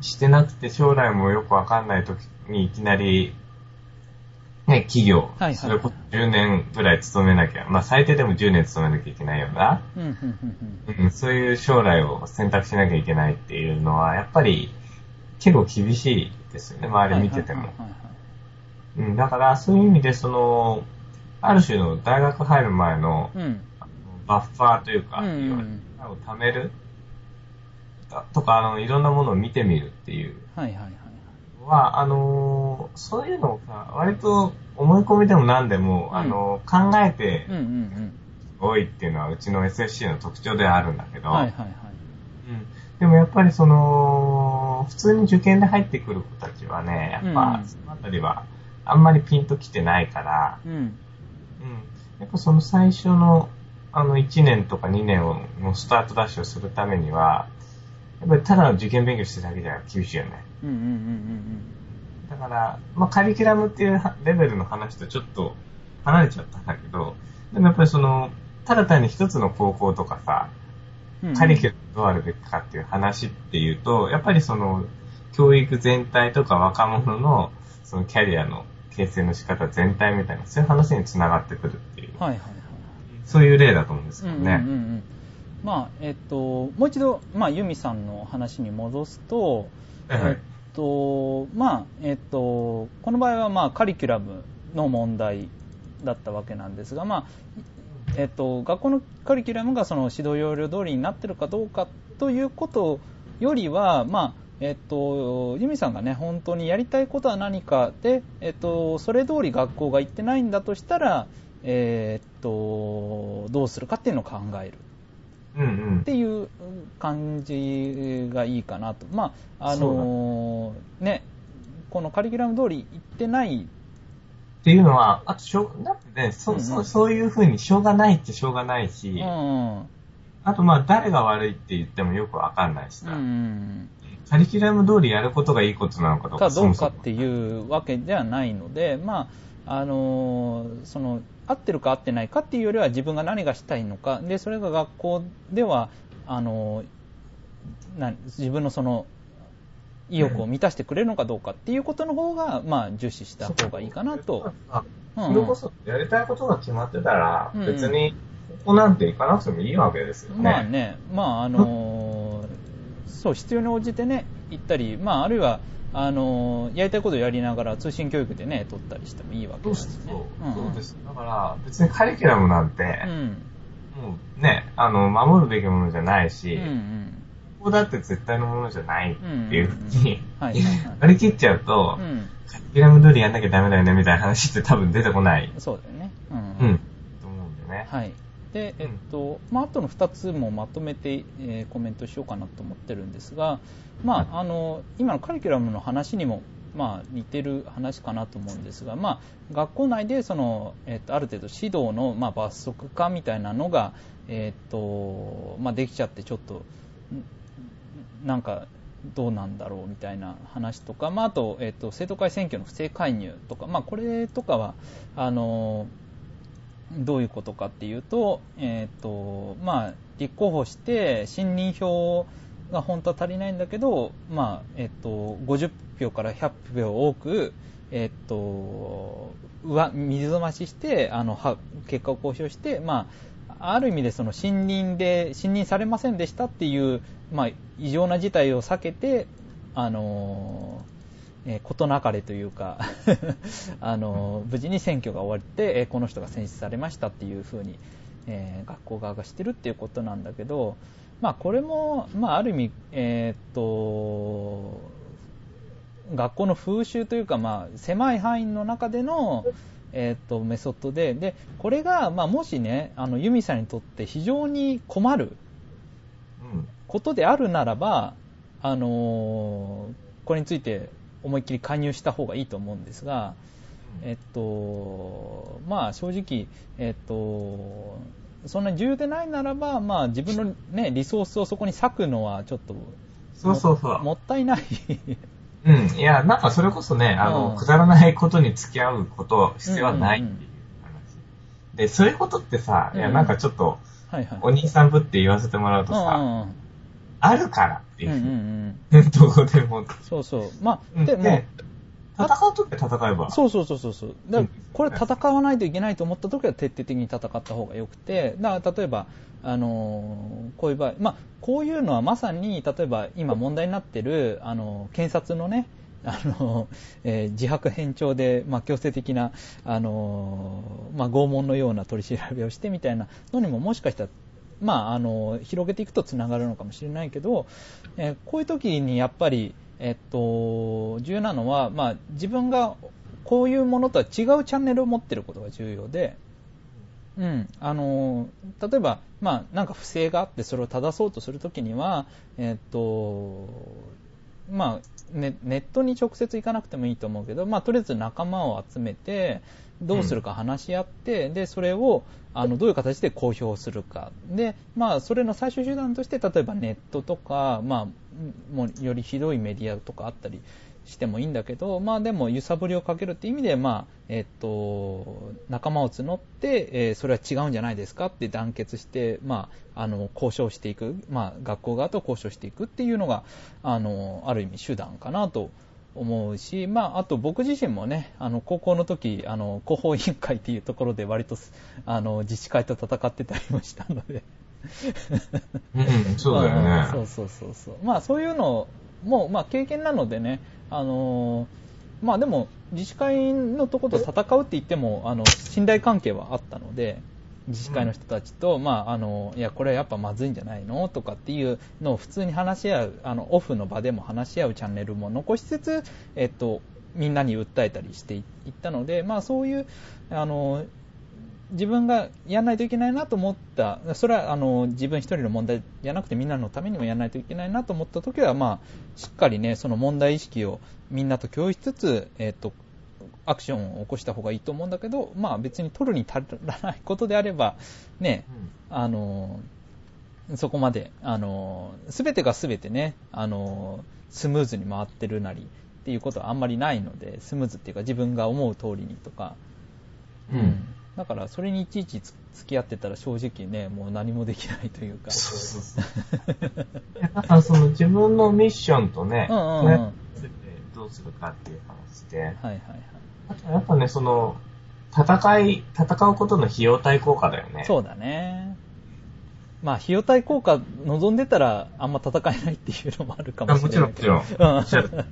してなくて将来もよくわかんない時にいきなりね、企業、はいはい、それこそ10年ぐらい勤めなきゃ、まあ最低でも10年勤めなきゃいけないような、うんそういう将来を選択しなきゃいけないっていうのは、やっぱり結構厳しいですよね、周り見てても。うん、だからそういう意味で、その、ある種の大学入る前の、うん、バッファーというか、うんうん、を貯めるとか、あの、いろんなものを見てみるっていう。はいはいはい。は、あのー、そういうのが、割と思い込みでも何でも、うん、あのー、考えて、多いっていうのは、うちの SSC の特徴ではあるんだけど、はいはいはい。うん。でもやっぱりその、普通に受験で入ってくる子たちはね、やっぱ、そのあたりは、あんまりピンときてないから、うん。うん。やっぱその最初の、あの、1年とか2年を、のスタートダッシュをするためには、やっぱりただの受験勉強してるだけじゃ厳しいよね。うんうんうんうん。だから、まあ、カリキュラムっていうレベルの話とちょっと離れちゃったんだけど、でもやっぱりその、ただ単に一つの高校とかさ、カリキュラムどうあるべきかっていう話っていうと、やっぱりその、教育全体とか若者の、そのキャリアの形成の仕方全体みたいな、そういう話につながってくるっていう。はいはいはい。そういう例だと思うんですけどね。うんうんうんまあえっと、もう一度、まあ、ユミさんの話に戻すと、えっとまあえっと、この場合は、まあ、カリキュラムの問題だったわけなんですが、まあえっと、学校のカリキュラムがその指導要領通りになっているかどうかということよりは、まあえっと、ユミさんがね、本当にやりたいことは何かで、えっと、それ通り学校が行ってないんだとしたら、えー、っと、どうするかっていうのを考える。っていう感じがいいかなと。まあ、あのー、ね、このカリキュラム通り行ってない。っていうのは、あとしょう、だってね、そ、うんうん、そそういうふうにしょうがないってしょうがないし、うんうん、あとまあ誰が悪いって言ってもよくわかんないしさ、うん、カリキュラム通りやることがいいことなのかどうか。かどうかっていうわけではないので、まあ、あのー、その、合ってるか合ってないかっていうよりは自分が何がしたいのか。でそれが学校ではあのな自分のその意欲を満たしてくれるのかどうかっていうことの方が、まあ、重視した方がいいかなと。それこそ、やりたいことが決まってたら、別に、ここなんて行かなくてもいいわけですよね。まあね、まあ、あのー、そう、必要に応じてね、行ったり、まあ、あるいは、あのやりたいことをやりながら通信教育でね、取ったりしてもいいわけですね。そうそう、そうです。だから、別にカリキュラムなんて、うん、もうね、あの、守るべきものじゃないし、うんうん、ここだって絶対のものじゃないっていうふうに、割り切っちゃうと、うん、カリキュラム通りやんなきゃダメだよねみたいな話って多分出てこない。そうだよね。うん、うん。と思うんだよね。はい。で、えっと、まあ、あとの2つもまとめて、えー、コメントしようかなと思ってるんですが、まあ、あの、今のカリキュラムの話にも、まあ、似てる話かなと思うんですが、まあ、学校内でその、えっと、ある程度指導の、まあ、罰則化みたいなのが、えっとまあ、できちゃってちょっとなんかどうなんだろうみたいな話とか、まあ、あと、えっと、生徒会選挙の不正介入とか、まあ、これとかはあのどういうことかっていうと、えっ、と、まあ、立候補して信任票をが本当は足りないんだけど、まあ、えっ、と、50票から100票多く、えっ、と、上、水増しして、あの、結果を公表して、まあ、ある意味でその信任で、信任されませんでしたっていう、まあ、異常な事態を避けて、あのえー、事なかれというか あの無事に選挙が終わって、え、この人が選出されましたっていうふうに、えー、学校側がしてるっていうことなんだけど、まあ、これも、まあ、ある意味、えー、っと学校の風習というか、まあ、狭い範囲の中での、えー、っとメソッドででこれが、まあ、もしねあのユミさんにとって非常に困ることであるならば、あのこれについて思いっきり加入した方がいいと思うんですが、えっと、まあ正直、えっと、そんな重要でないならば、まあ自分のね、リソースをそこに割くのはちょっと、そうそうそう。もったいないうん。いや、なんかそれこそね、あの、うん、くだらないことに付き合うこと、必要はないっていう話。うんうん、で、そういうことってさ、いや、なんかちょっと、はいはい、お兄さんぶって言わせてもらうとさ、うんうんあるからっていう。うんうんうん。どこでも。そうそう。まあ、でも、戦うときは戦えば。そうそうそうそう。だからこれ戦わないといけないと思ったときは徹底的に戦った方がよくて、だから例えば、あのこういう場合、まあ、こういうのはまさに、例えば今問題になってる、あの検察のね、あの、えー、自白偏重で、まあ、強制的な、あのまあ、拷問のような取り調べをしてみたいなのにももしかしたらまあ、あの広げていくとつながるのかもしれないけど、えー、こういう時にやっぱり、えっと、重要なのは、まあ、自分がこういうものとは違うチャンネルを持っていることが重要で、うん、あの例えば、まあ、なんか不正があってそれを正そうとするときには、えっとまあネ、ネットに直接行かなくてもいいと思うけど、まあ、とりあえず仲間を集めて、どうするか話し合って、うん、でそれをあのどういう形で公表するか。で、まあ、それの最終手段として例えばネットとか、まあ、もうよりひどいメディアとかあったりしてもいいんだけど、まあ、でも揺さぶりをかけるっていう意味で、まあえっと、仲間を募って、えー、それは違うんじゃないですかって団結して、まあ、あの交渉していく、まあ、学校側と交渉していくっていうのがあのある意味手段かなと思うし、まあ、あと僕自身もね、あの高校の時あの広報委員会っていうところで割とあの自治会と戦ってたりもしたのでうん、そうだよね。そうそうそうそう。まあそういうのも、まあ経験なのでね、あのまあでも自治会のところと戦うって言っても、あの、信頼関係はあったので、自治会の人たちと、うん、まあ、あの、いや、これはやっぱまずいんじゃないの？とかっていうのを普通に話し合う、あの、オフの場でも話し合うチャンネルも残しつつ、えっと、みんなに訴えたりしていったので、まあそういう、あの、自分がやらないといけないなと思った、それはあの自分一人の問題じゃなくてみんなのためにもやらないといけないなと思った時は、まあ、しっかりね、その問題意識をみんなと共有しつつ、えっと、アクションを起こした方がいいと思うんだけど、まあ別に取るに足らないことであれば、ね、うん、あの、そこまで、あの、すべてがすべてね、あの、スムーズに回ってるなりっていうことはあんまりないので、スムーズっていうか自分が思う通りにとか、うん。だからそれにいちいち付き合ってたら正直ね、もう何もできないというか。そうそうそう。だからその自分のミッションとね、うんうんうん、どうするかっていう話で、はいはいはい。あとやっぱね、その、戦い、戦うことの費用対効果だよね。そうだね。まあ、費用対効果望んでたら、あんま戦えないっていうのもあるかもしれない。もちろん、もちろん。うん。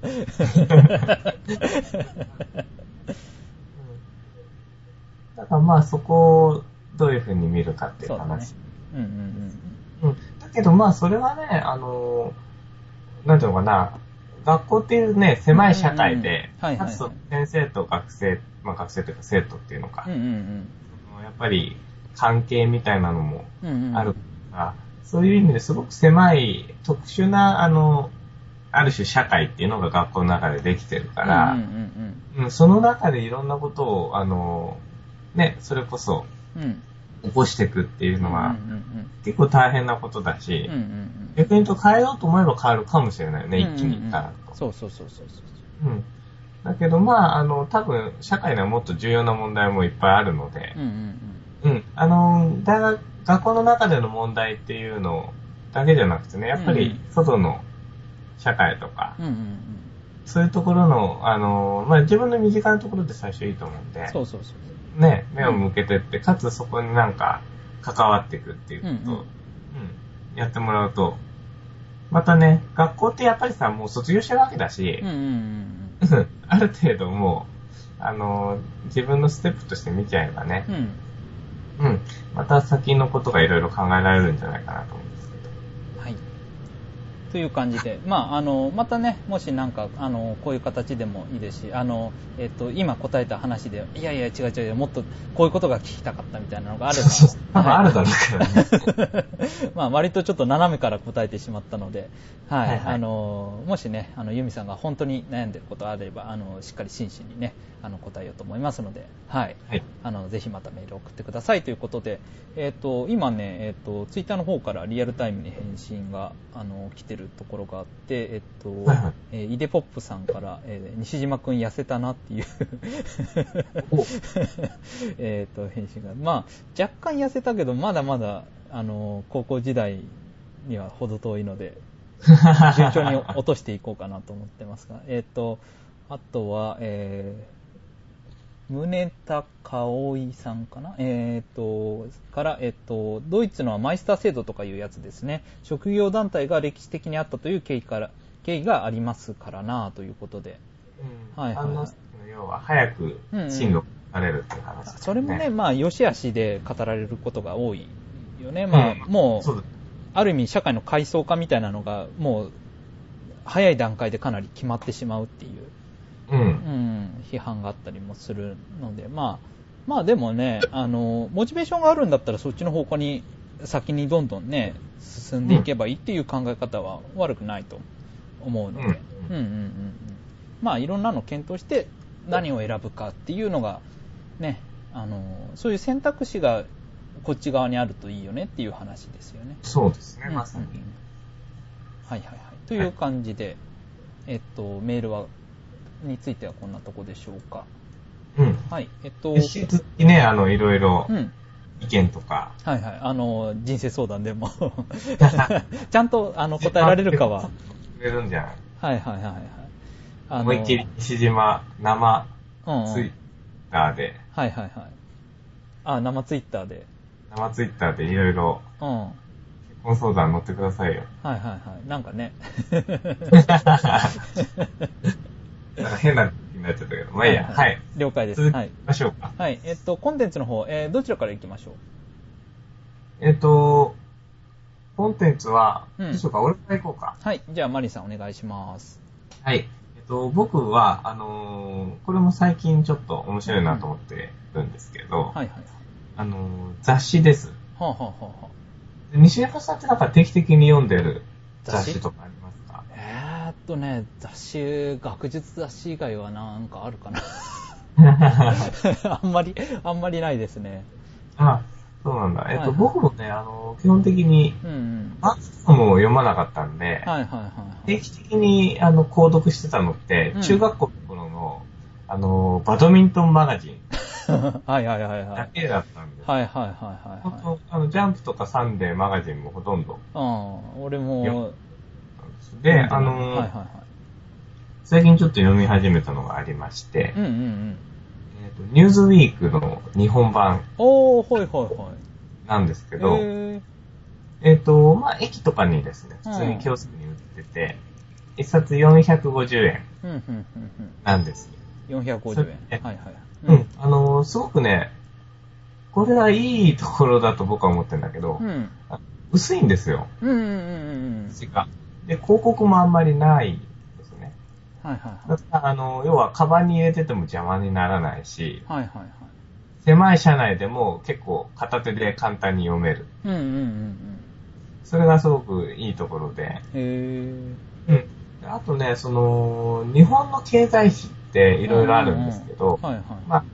だからまあ、そこをどういうふうに見るかっていう話。うね、うんうんうん。うん。だけどまあ、それはね、あの、なんていうのかな、学校っていうね、狭い社会で、かつ先生と学生、まあ学生というか生徒っていうのか、うんうんうん、やっぱり関係みたいなのもあるから、うんうんそういう意味ですごく狭い特殊な、あの、ある種社会っていうのが学校の中でできてるから、うんうんうん、その中でいろんなことを、あの、ね、それこそ、起こしていくっていうのは、結構大変なことだし、うんうんうん、逆に言うと変えようと思えば変わるかもしれないよね、一気にいったらと。そうそうそうそうそう。うん。だけど、まあ、あの、多分、社会にはもっと重要な問題もいっぱいあるので、うんうんうん。うん。あの、大学、学校の中での問題っていうのだけじゃなくてね、やっぱり、外の社会とか、うんうんうん、そういうところの、あの、まあ、自分の身近なところで最初いいと思うんで、そうそうそう。ね、目を向けてって、かつそこになんか関わっていくっていうことを、うん、うんうんやってもらうと、またね、学校ってやっぱりさ、もう卒業してるわけだし、うんうんうん、ある程度もう、あの、自分のステップとして見ちゃえばね、うん、うん、また先のことがいろいろ考えられるんじゃないかなと思という感じで、まあ、あのまたね、もしなんかあのこういう形でもいいですし、あのえっと、今答えた話で、いやいや、違う違う、もっとこういうことが聞きたかったみたいなのがあれば、多分あるだろうけどね。まあ、割とちょっと斜めから答えてしまったので、はい、はいはい、あのもしね、あのユミさんが本当に悩んでることがあれば、あのしっかり真摯にね、あの答えようと思いますので、はい、はい、あのぜひまたメールを送ってくださいということで、えっと今ね、えっとツイッターの方からリアルタイムに返信があの来てるるところがあって、えっと、はいはい、えー、イデポップさんから、えー、西島くん痩せたなっていう えっと、返信が。まあ、若干痩せたけど、まだまだ、あの、高校時代には程遠いので、順調に落としていこうかなと思ってますが、えっと、あとは、えー、宗田葵さんかな？えっ、ー、と、から、えっ、ー、と、ドイツのマイスター制度とかいうやつですね。職業団体が歴史的にあったという経緯から、経緯がありますからなということで。うん、はい、はい、要は早く進路されるっていう話、ねうんうん、それもね、まあ、良し悪しで語られることが多いよね。まあ、うん、もう、ある意味社会の階層化みたいなのが、もう、早い段階でかなり決まってしまうっていう、うん、うん、批判があったりもするので、まあ、まあでもね、あの、モチベーションがあるんだったらそっちの方向に先にどんどんね、進んでいけばいいっていう考え方は悪くないと思うので、うん、うんうんうんまあいろんなの検討して何を選ぶかっていうのが、ね、あの、そういう選択肢がこっち側にあるといいよねっていう話ですよね。そうですね、まさに。はいはいはい。という感じで、えっと、メールは、についてはこんなとこでしょうか。うん。はい。えっと。引き続きね、あの、いろいろ、意見とか、うん。はいはい。あの、人生相談でも ちゃんと、あの、答えられるかは。くれるんじゃないはいはいはいはい。あの思いっきり西島生ツイッターで、はいはいはい。あ、生ツイッターで。生ツイッターでいろいろ、うん。婚相談乗ってくださいよ。はいはいはい。なんかね。なんか変な気になっちゃったけど。まあいいや。はい、はい、了解です。続きましょうか。はい。えっと、コンテンツの方、えー、どちらから行きましょう？えっと、コンテンツは、どうしようか、俺から行こうか。はい。じゃあ、マリさんお願いします。はい。えっと、僕は、あのー、これも最近ちょっと面白いなと思ってるんですけど、うん、はいはいはい。あのー、雑誌です。はあ、はあはあ、西山さんってなんか定期的に読んでる雑誌とかあとね、雑誌、学術雑誌以外はなんかあるかな あんまり、あんまりないですね。あ、そうなんだ。えっと、はいはい、僕もね、あの、基本的に、うんうん。マスも読まなかったんで、はいはいはい、定期的に、あの、購読してたのって、中学校の頃の、あの、バドミントンマガジン。はいはいはいはい。だけだったんです。はいはいはいはい、はい。あの、ジャンプとかサンデーマガジンもほとんど。うん、俺も。で、あの、はいはいはい。最近ちょっと読み始めたのがありまして、うんうんうん。えっ、ー、と、ニューズウィークの日本版。おー、はいはいはい。なんですけど、えっ、ー、と、まあ、駅とかにですね、普通にキオスクに売ってて、一、冊450円なんです。450円。はいはい。うん、あのー、すごくね、これはいいところだと僕は思ってるんだけど、うん、薄いんですよ。うんうんうんうん。で、広告もあんまりないですね。はいはい、はい。だからあの、要は、カバンに入れてても邪魔にならないし、はいはいはい。狭い車内でも結構片手で簡単に読める。うんうんうんうん。それがすごくいいところで。へー。うん。あとね、その、日本の経済史っていろいろあるんですけど、はいはい、まあ、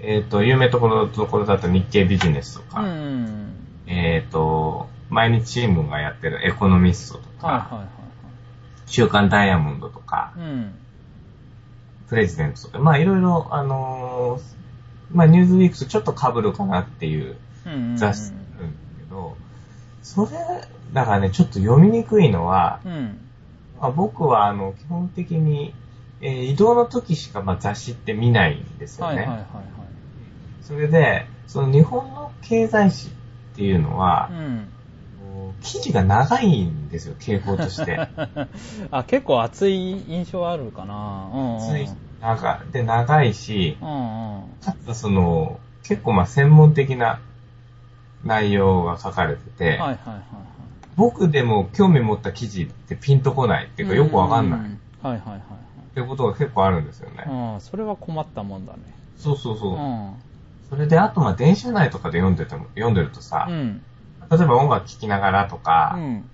えっ、ー、と、有名ところところだと日経ビジネスとか、うん、えっ、ー、と、毎日新聞がやってるエコノミストとか、はいはいはいはい、週刊ダイヤモンドとか、うん、プレジデントとか、まあいろいろ、あのー、まあニューズウィークとちょっと被るかなっていう雑誌なんだけど、それ、だからね、ちょっと読みにくいのは、うん、まあ、僕はあの、基本的に、えー、移動の時しかまあ雑誌って見ないんですよね。はいはいはい、はい。それで、その日本の経済誌っていうのは、うん、記事が長いんですよ、傾向として。あ、結構熱い印象あるかな。うんうん、熱い、なんか、で、長いし、うんうん、かつその、結構まあ専門的な内容が書かれてて、はいはいはいはい、僕でも興味持った記事ってピンとこないっていうかよくわかんない。はいはいはい。ってことが結構あるんですよね。うん、それは困ったもんだね。そうそうそう。うん、それで、あとまあ電車内とかで読んでても、読んでるとさ、うん、例えば音楽聴きながらとか、うん、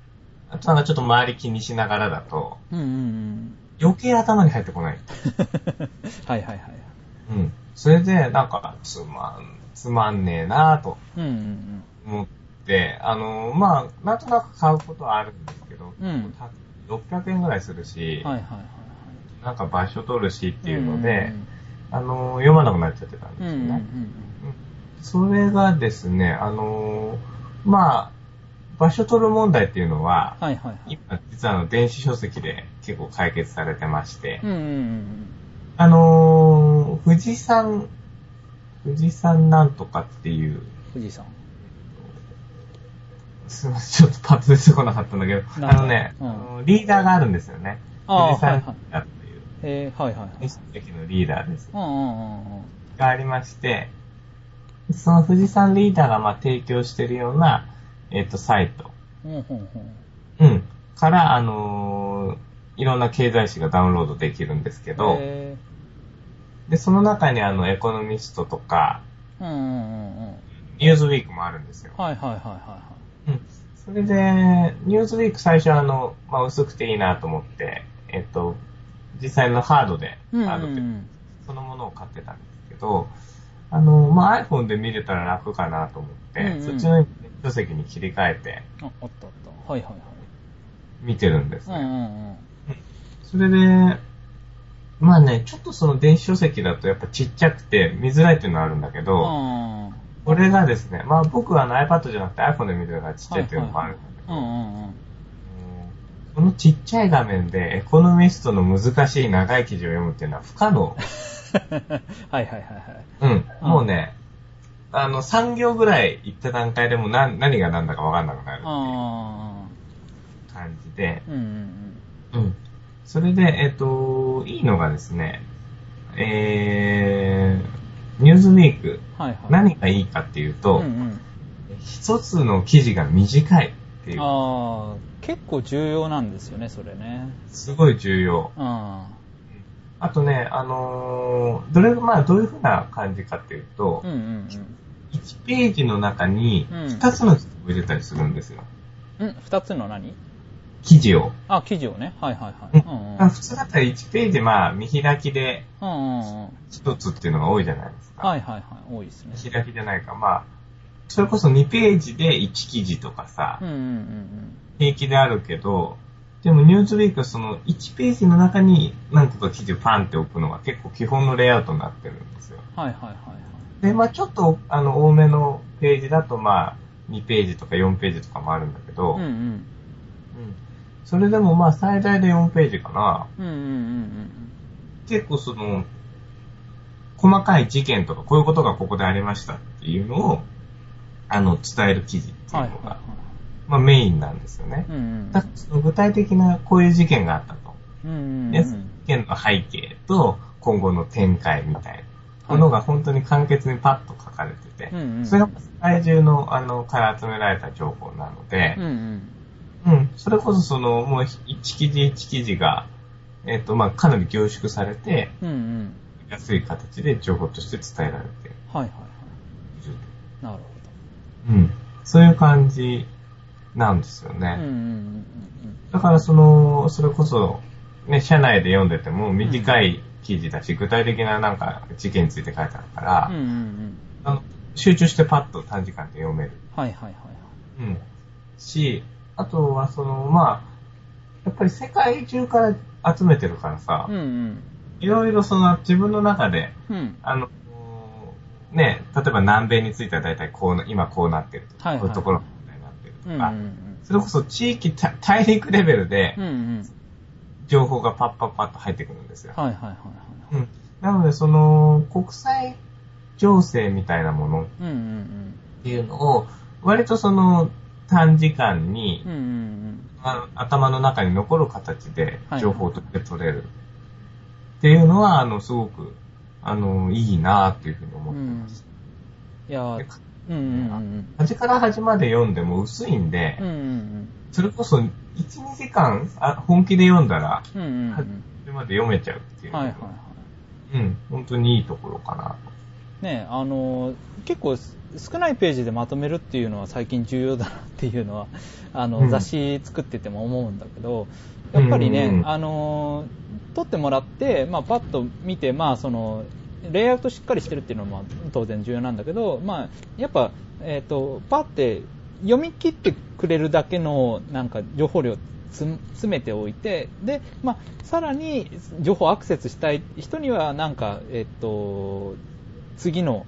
あとなんかちょっと周り気にしながらだと、うんうんうん、余計頭に入ってこない。はいはいはい。うん。それで、なんか、つまん、つまんねえなぁと思って、あの、まあ、なんとなく買うことはあるんですけど、うん、600円ぐらいするし、はいはいはい、なんか場所取るしっていうので、あの、読まなくなっちゃってたんですよね。それがですね、あの、まあ、場所取る問題っていうのは、はいはいはい、今実はあの電子書籍で結構解決されてまして、うんうんうん、あのー、富士山、富士山なんとかっていう、富士山すみません、ちょっとパッと出てこなかったんだけど、あのね、うん、リーダーがあるんですよね。富士山リーダーっていう、えー、はいはい、電子書籍のリーダーです。うんうんうんうん、がありまして、その富士山リーダーがまあ提供してるような、えっ、ー、と、サイト。うん、うん、から、あのー、いろんな経済誌がダウンロードできるんですけど、で、その中にあの、エコノミストとか、うんうんうん、ニューズウィークもあるんですよ。はいはいはいはい、うん。それで、ニューズウィーク最初あの、まあ、薄くていいなと思って、えっと、実際のハードで、ハードで、そのものを買ってたんですけど、あの、まあ、iPhone で見れたら楽かなと思って、うんうん、そっちの書籍に切り替えて、あ、あったあった。はいはいはい。見てるんですね。うんうんうん、それで、まあね、ちょっとその電子書籍だとやっぱちっちゃくて見づらいっていうのはあるんだけど、これがですね、まあ僕はあの iPad じゃなくて iPhone で見てるからちっちゃいっていうのもあるんだけど、このちっちゃい画面でエコノミストの難しい長い記事を読むっていうのは不可能。はいはいはいはい。うん。もうね、あの、3行ぐらい行った段階でも何何が何だか分かんなくなるっていう感じで、うんうんうん。それで、えっ、と、いいのがですね、えー、ニューズウィーク、はいはい、何がいいかっていうと、うんうん、一つの記事が短いっていう。ああ、結構重要なんですよね、それね。すごい重要。うんあとね、あのー、どれ、まあ、どういうふうな感じかっていうと、うんうんうん、1ページの中に2つの記事を入れたりするんですよ。うん、2つの何？記事を。あ、記事をね。はいはいはい。うんうん、普通だったら1ページ、まあ、見開きで、1つっていうのが多いじゃないですか。はいはいはい。多いですね。見開きじゃないか。まあ、それこそ2ページで1記事とかさ、うんうんうん、平気であるけど、でもニューズウィークはその1ページの中に何個か記事をパンって置くのが結構基本のレイアウトになってるんですよ。はいはいはい、はい。で、まあちょっとあの多めのページだとまあ2ページとか4ページとかもあるんだけど、うんうん。うん、それでもまあ最大で4ページかな。うんうんうんうん。結構その、細かい事件とかこういうことがここでありましたっていうのを、あの、伝える記事っていうのが、はいはいはいまあ、メインなんですよね。うんうん、具体的なこういう事件があったと。うんうんうん、で、事件の背景と今後の展開みたいな。ものが本当に簡潔にパッと書かれてて、はい、それが世界中の、あの、から集められた情報なので、うん、うん。うん、それこそその、もう一記事一記事が、えっ、ー、と、まあ、かなり凝縮されて、うんうん、安い形で情報として伝えられて、はいはいはい。なるほど。うん。そういう感じなんですよね。だからその、それこそ、ね、社内で読んでても短い記事だし、具体的ななんか事件について書いてあるから、あの集中してパッと短時間で読める。はいはいはい。うん。し、あとはその、まあ、やっぱり世界中から集めてるからさ、いろいろその自分の中で、うん、あの、ね、例えば南米については大体こう、今こうなってるとか、はいはい、こういうところとか、それこそ地域、大陸レベルで、情報がパッパッパッと入ってくるんですよ。はいはいはい、はい。うん。なので、その、国際情勢みたいなものっていうのを、割とその、短時間に、頭の中に残る形で情報として取れる。っていうのは、あの、すごく、あの、いいなっていうふうに思ってます。うん、いやうんうんうん、端から端まで読んでも薄いんで、うんうんうん、それこそ1、2時間あ本気で読んだら、うんうんうん、端まで読めちゃうっていう。はいはいはい。うん、本当にいいところかなと。ねあのー、結構少ないページでまとめるっていうのは最近重要だなっていうのは、あの、うん、雑誌作ってても思うんだけど、やっぱりね、うんうん、あのー、撮ってもらって、まあ、パッと見て、まあ、その、レイアウトしっかりしてるっていうのも当然重要なんだけど、まあ、やっぱ、えっ、ー、と、パって読み切ってくれるだけのなんか情報量詰めておいて、で、まあ、さらに情報アクセスしたい人には、なんか、えっ、ー、と、次の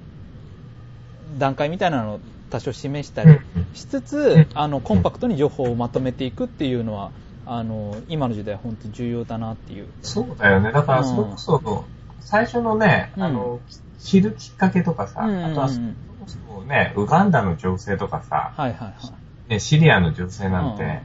段階みたいなのを多少示したりしつつ、あの、コンパクトに情報をまとめていくっていうのは、あの、今の時代は本当に重要だなっていう。そうだよね。だから、それこそ、最初のね、あの、知るきっかけとかさ、あとは、そうね、ウガンダの情勢とかさ、はいはいはい。ね、シリアの情勢なんて、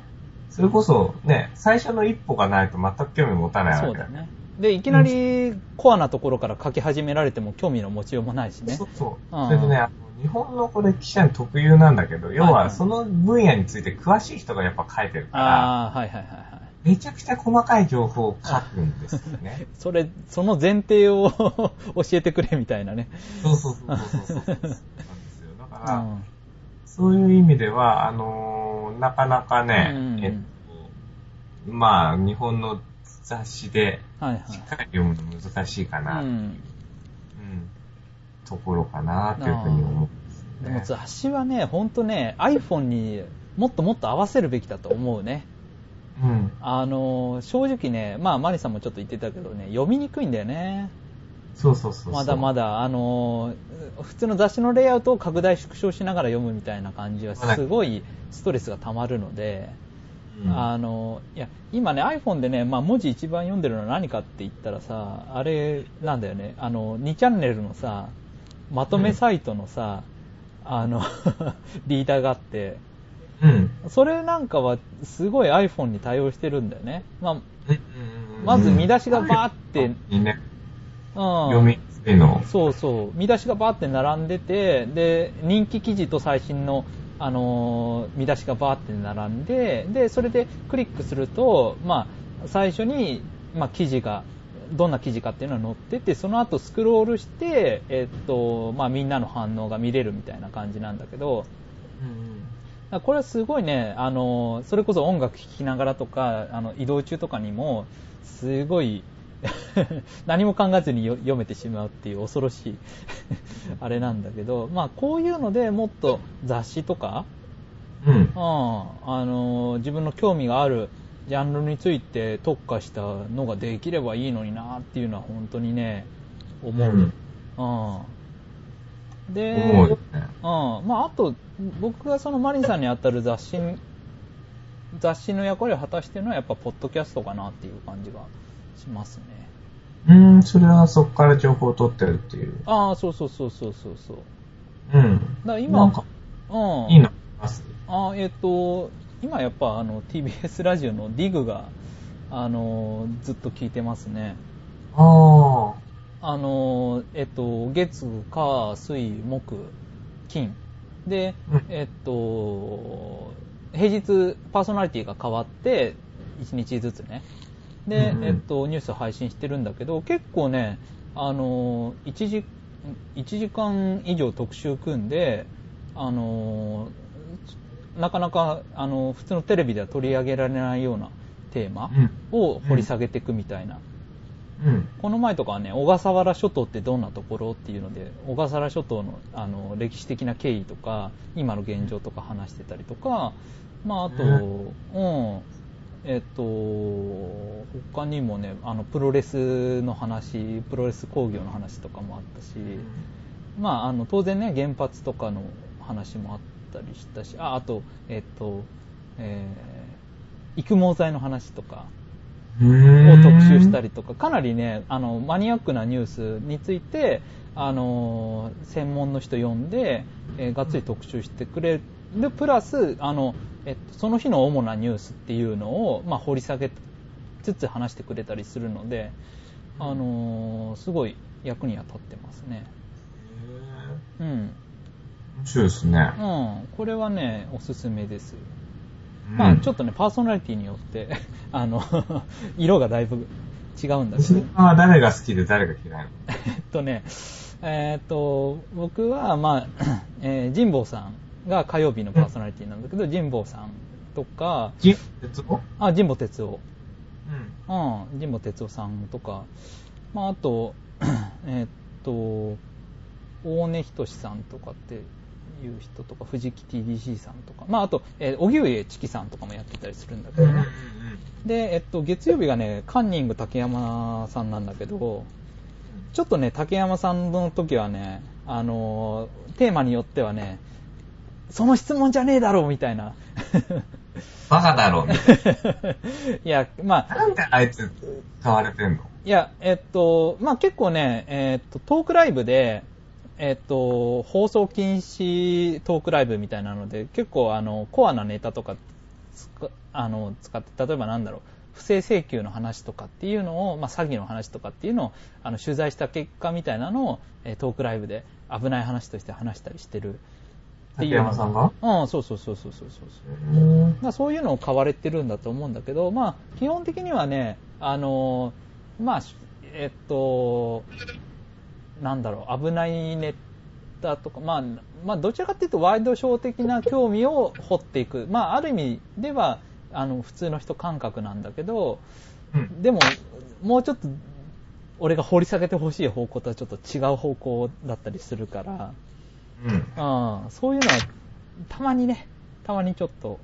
それこそね、最初の一歩がないと全く興味持たないわけだよね。で、いきなりコアなところから書き始められても興味の持ちようもないしね。そうそう。うん、それとね、日本のこれ記者に特有なんだけど、要はその分野について詳しい人がやっぱ書いてるから、あはいはいはいはい。めちゃくちゃ細かい情報を書くんですよね。それ、その前提を 教えてくれみたいなね。そうそうそうそうそう。なんですよ。だから、うん、そういう意味では、あのー、なかなかね、うんうん、えっと、まあ、日本の雑誌で、しっかり読むの難しいかな、はいはい、うん、うん、ところかな、というふうに思う、ね、でも雑誌はね、ほんとね、iPhone にもっともっと合わせるべきだと思うね。うん、あの、正直ね、まあ、マリさんもちょっと言ってたけどね、読みにくいんだよね。そうそうそうまだまだ、あの、普通の雑誌のレイアウトを拡大縮小しながら読むみたいな感じは、すごいストレスが溜まるので、うん、あの、いや、今ね、iPhone でね、まあ、文字一番読んでるのは何かって言ったらさ、あれ、なんだよね、あの、2チャンネルのさ、まとめサイトのさ、うん、あの リーダーがあって、うん、それなんかはすごい iPhone に対応してるんだよね。まあ、まず見出しがバーって、うん、読みの。そうそう。見出しがバーって並んでて、で、人気記事と最新の、あのー、見出しがバーって並んで、で、それでクリックすると、まあ、最初に、まあ、記事が、どんな記事かっていうのが載ってて、その後スクロールして、えっと、まあ、みんなの反応が見れるみたいな感じなんだけど、うんこれはすごいね、あの、それこそ音楽聴きながらとか、あの、移動中とかにも、すごい 何も考えずに読めてしまうっていう恐ろしい あれなんだけど、まあこういうのでもっと雑誌とか、うん、うん、あの、自分の興味があるジャンルについて特化したのができればいいのになっていうのは本当にね、思う。うん、うんで、ね、うん。まあ、あと、僕がそのマリンさんに当たる雑誌、雑誌の役割を果たしてるのはやっぱ、ポッドキャストかなっていう感じがしますね。うん、それはそこから情報を取ってるっていう。ああ、そうそうそうそうそうそう。うん。だから今、なんか、うん。いいのます？ああ、えっ、ー、と、今やっぱあの TBS ラジオのディグが、あの、ずっと聞いてますね。ああ。あの、えっと、月、火、水、木、金。で、えっと、平日パーソナリティが変わって、1日ずつね。で、えっと、ニュース配信してるんだけど、結構ね、あの、1時、1時間以上特集組んで、あの、なかなか、あの、普通のテレビでは取り上げられないようなテーマを掘り下げていくみたいなうん、この前とかはね、小笠原諸島ってどんなところっていうので、小笠原諸島のあの歴史的な経緯とか、今の現状とか話してたりとか、まあ、あと、うん、えっと、他にもね、あの、プロレスの話、プロレス工業の話とかもあったし、まあ、あの、当然ね、原発とかの話もあったりしたし、あ、あと、えっと、えー、育毛剤の話とか、を特集したりとか、かなりね、あの、マニアックなニュースについて、あの、専門の人呼んで、えー、がっつり特集してくれる、プラス、あの、えっと、その日の主なニュースっていうのを、まあ、掘り下げつつ話してくれたりするので、あのすごい役には立ってますね。うん。面白いですね。うん。これはね、おすすめです。まあ、ちょっとね、パーソナリティによって あの 色がだいぶ違うんだけど。は誰が好きで誰が嫌いの？えっとね、えー、っと、僕は、まあ、えー、神保さんが火曜日のパーソナリティなんだけど、神保さんとか、神哲夫？あ、神保哲夫。うん。うん、神保哲夫さんとか、まあ、あと、えー、っと、大根仁さんとかっていう人とか、藤木 TDC さんとか、まあ、あと、えー、荻上チキさんとかもやってたりするんだけどね。で、えっと、月曜日がね、カンニング竹山さんなんだけど、ちょっとね、竹山さんの時はね、あの、テーマによってはね、その質問じゃねえだろうみたいな。バカだろうみたいな。いや、まあ。なんであいつ買われてんの？いや、えっと、まあ結構ね、えっと、トークライブで、えっと、放送禁止トークライブみたいなので、結構あの、コアなネタとかあの使って、例えばなんだろう、不正請求の話とかっていうのを、まあ、詐欺の話とかっていうのをあの取材した結果みたいなのを、えトークライブで危ない話として話したりしてる。っていう。山さんが？うん、そうそうそうそうそうそうそう。そう。いうのを買われてるんだと思うんだけど、まあ、基本的にはね、あのまあ、えっと、なんだろう、危ないネタとか、まあ、まあ、どちらかというとワイドショー的な興味を掘っていく。まあ、ある意味では、あの、普通の人感覚なんだけど、うん、でも、もうちょっと、俺が掘り下げてほしい方向とはちょっと違う方向だったりするから、うん、そういうのは、たまにね、たまにちょっと、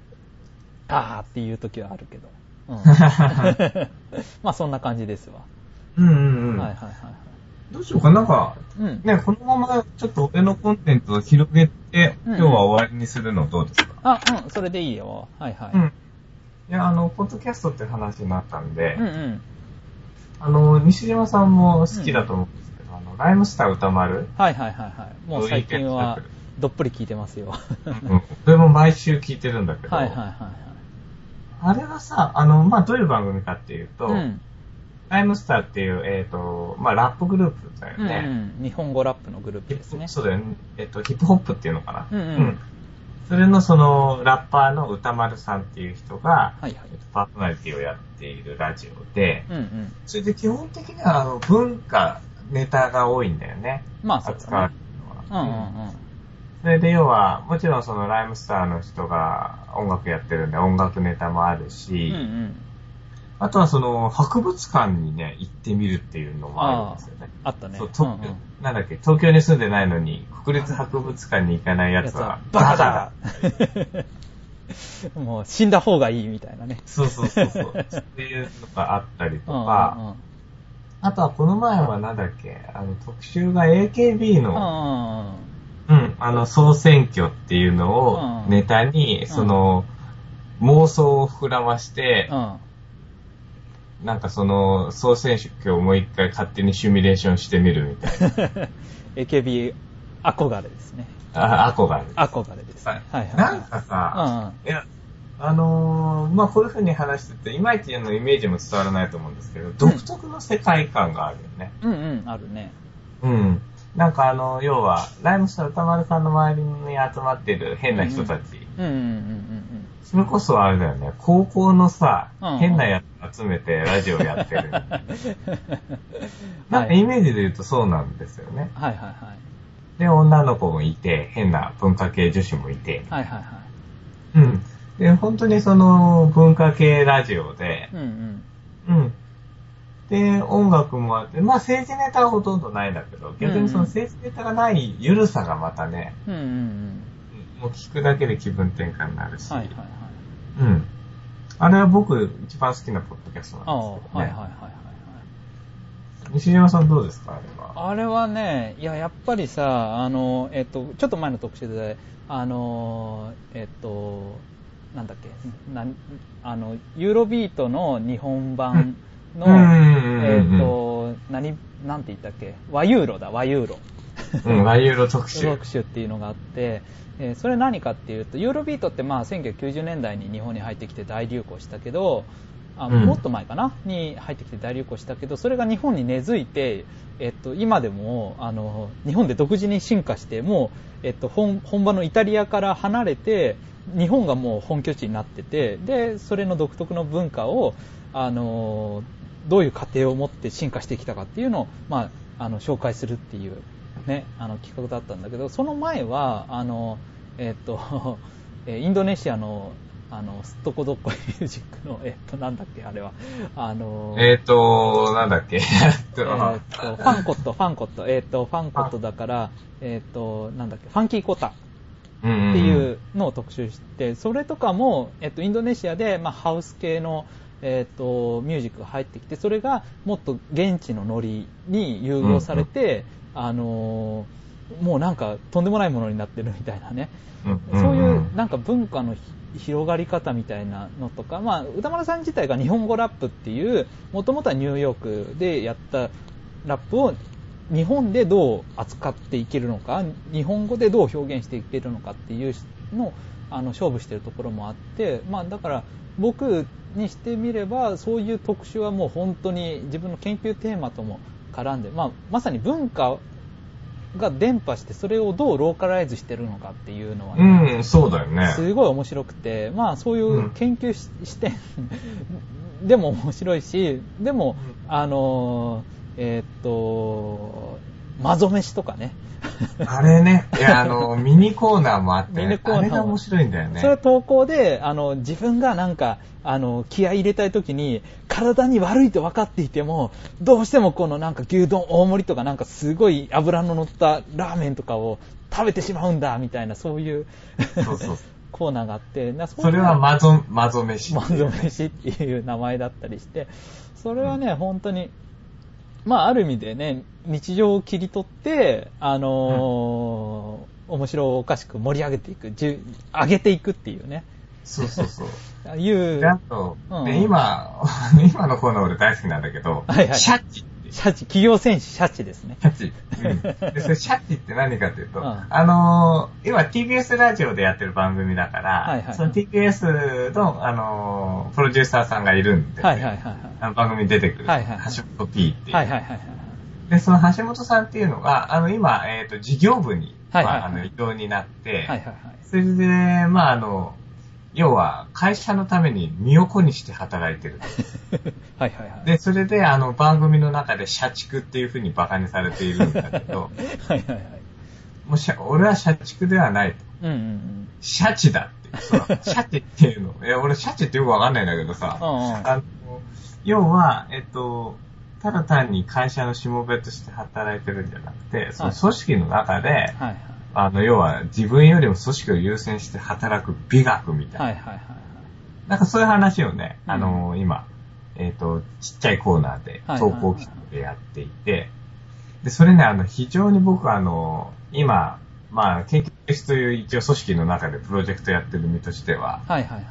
あーっていう時はあるけど。うん、まあそんな感じですわ。うんうんうん。はいはいはい。どうしようか、なんか、うん、ね、このままちょっと俺のコンテンツを広げて、今日は終わりにするのどうですか、あ、うん、それでいいよ。はいはい。うん。いや、あの、ポッドキャストって話になったんで、うんうん。あの、西島さんも好きだと思うんですけど、うん、あの、ライムスター歌丸？はいはいはいはい。もう最近は、どっぷり聞いてますよ。うん。それも毎週聞いてるんだけど、はいはいはい、はい。あれはさ、あの、まあ、どういう番組かっていうと、うんライムスターっていう、えっ、ー、と、まあ、ラップグループだよね、うんうん。日本語ラップのグループですね。そうだよね。えっ、ー、と、ヒップホップっていうのかな。うん、うん、うん。それのその、ラッパーの歌丸さんっていう人が、はいはい、パーソナリティをやっているラジオで、うんうん、それで基本的にはあの文化、ネタが多いんだよね。まあ、そうですね。のは。うんうんうん。それで要は、もちろんそのライムスターの人が音楽やってるんで音楽ネタもあるし、うんうんあとはその、博物館にね、行ってみるっていうのもあるんですよね。あったね。そう、東京、うんうん、なんだっけ、東京に住んでないのに、国立博物館に行かない奴は、バカだ もう、死んだ方がいいみたいなね。そうそうそうそう。っていうのがあったりとか、うんうんうん、あとはこの前はなんだっけ、あの、特集が AKB の、うん、うん、あの、総選挙っていうのをネタに、その、妄想を膨らまして、うんなんかその、総選挙をもう一回勝手にシミュレーションしてみるみたいな。AKB 憧れですね。あ、憧れ。憧れです。はい。はい、なんかさ、うん、いや、あのー、まあ、こういう風に話してて、いまいちのイメージも伝わらないと思うんですけど、独特の世界観があるよね。うん、うん、あるね。うん。なんかあの、要は、ライムスター歌丸さんの周りに集まってる変な人たち。うん、うん、うん、うん。それこそあれだよね、高校のさ、うん、変なやつ集めてラジオやってる。なんかイメージで言うとそうなんですよね。はいはいはい。で、女の子もいて、変な文化系女子もいて。はいはいはい。うん。で、本当にその文化系ラジオで、うんうん。うん。で、音楽もあって、まあ政治ネタはほとんどないんだけど、逆にその政治ネタがない緩さがまたね、うんうんうん。もう聞くだけで気分転換になるし、はいはいはい。うん。あれは僕一番好きなポッドキャストなんですけどね。はいはいはいはい、はい。西島さんどうですか？あれは。あれはね、いや、やっぱりさ、あの、えっと、ちょっと前の特集で、あの、えっと、なんだっけ、なあの、ユーロビートの日本版の、えっと、何、なんて言ったっけ、和ユーロだ、和ユーロ。うん、和ユーロ特集。特集っていうのがあって、えー、それ何かっていうとユーロビートってまあ1990年代に日本に入ってきて大流行したけどあもっと前かな、うん、に入ってきて大流行したけどそれが日本に根付いて、えっと、今でもあの日本で独自に進化してもう、えっと、本本場のイタリアから離れて日本がもう本拠地になっててでそれの独特の文化をあのどういう過程を持って進化してきたかっていうのを、まあ、あの紹介するっていうね、あの企画だったんだけど、その前は、あの、えっ、と、インドネシアの、あの、すっとこどっこいミュージックの、えっ、と、なんだっけ、あれは。あの、えっ、と、なんだっけ、えっと、ファンコット、ファンコット、えっ、と、ファンコットだから、えっ、と、なんだっけ、ファンキーコタ。っていうのを特集して、それとかも、えっと、インドネシアで、まあ、ハウス系の、えっと、ミュージックが入ってきて、それがもっと現地のノリに融合されて、あのもうなんかとんでもないものになってるみたいなね、そういうなんか文化の広がり方みたいなのとか、まあ、歌丸さん自体が日本語ラップっていう、もともとはニューヨークでやったラップを日本でどう扱っていけるのか、日本語でどう表現していけるのかっていうのをあの勝負してるところもあって、まあ、だから僕にしてみれば、そういう特集はもう本当に自分の研究テーマとも絡んで、まあ、まさに文化が伝播して、それをどうローカライズしてるのかっていうのは、ね、うん、そうだよね。すごい面白くて、まあそういう研究し,、視点でも面白いし、でも、あの、えー、っと、マゾ飯とかね。あれね、いや、あの、ミニコーナーもあって、ミニコーナーあれが面白いんだよね。それ投稿で、あの、自分がなんか、あの、気合い入れたい時に、体に悪いと分かっていても、どうしてもこのなんか牛丼大盛りとかなんかすごい油の乗ったラーメンとかを食べてしまうんだ、みたいな、そういうそうそうコーナーがあって、それはマゾ、マゾ飯。マゾ飯っていう名前だったりして、それはね、うん、本当に、まあ、ある意味でね、日常を切り取って、あのーうん、面白おかしく盛り上げていく、上げていくっていうね。そうそうそう。いう。で、あと、うん、今、今のコーナー俺大好きなんだけど、はいはい、シャッチシャチ、企業戦士シャチですね。シャチ。うん。で、それシャチって何かっていうと、うん、あのー、今 TBS ラジオでやってる番組だから、はいはい、その TBS の、あのー、プロデューサーさんがいるんで、はいはいはい、あの番組に出てくる、はいはいはい、橋本 P っていう。はいはいはい。で、その橋本さんっていうのが、あの、今、えっ、ー、と、事業部に、はいはいはい、まあ、あの、移動になって、はいはいはい。それで、まあ、あの、要は、会社のために身を粉にして働いてる。はいはいはい。で、それで、あの、番組の中で社畜っていうふうに馬鹿にされているんだけど、はいはいはい。もうしゃ、俺は社畜ではないと。うんうんうん。シャチだって。シャチっていうの。いや、俺シャチってよくわかんないんだけどさ、うんうん、あの要は、えっと、ただ単に会社のしもべとして働いてるんじゃなくて、その組織の中で、はいはいあの、要は自分よりも組織を優先して働く美学みたいな。はいはいはい。なんかそういう話をね、あのー、今、えっ、ー、と、ちっちゃいコーナーで投稿機でやっていて、で、それね、あの、非常に僕あの、今、まあ、研究室という一応組織の中でプロジェクトやってる身としては、はいはいはい。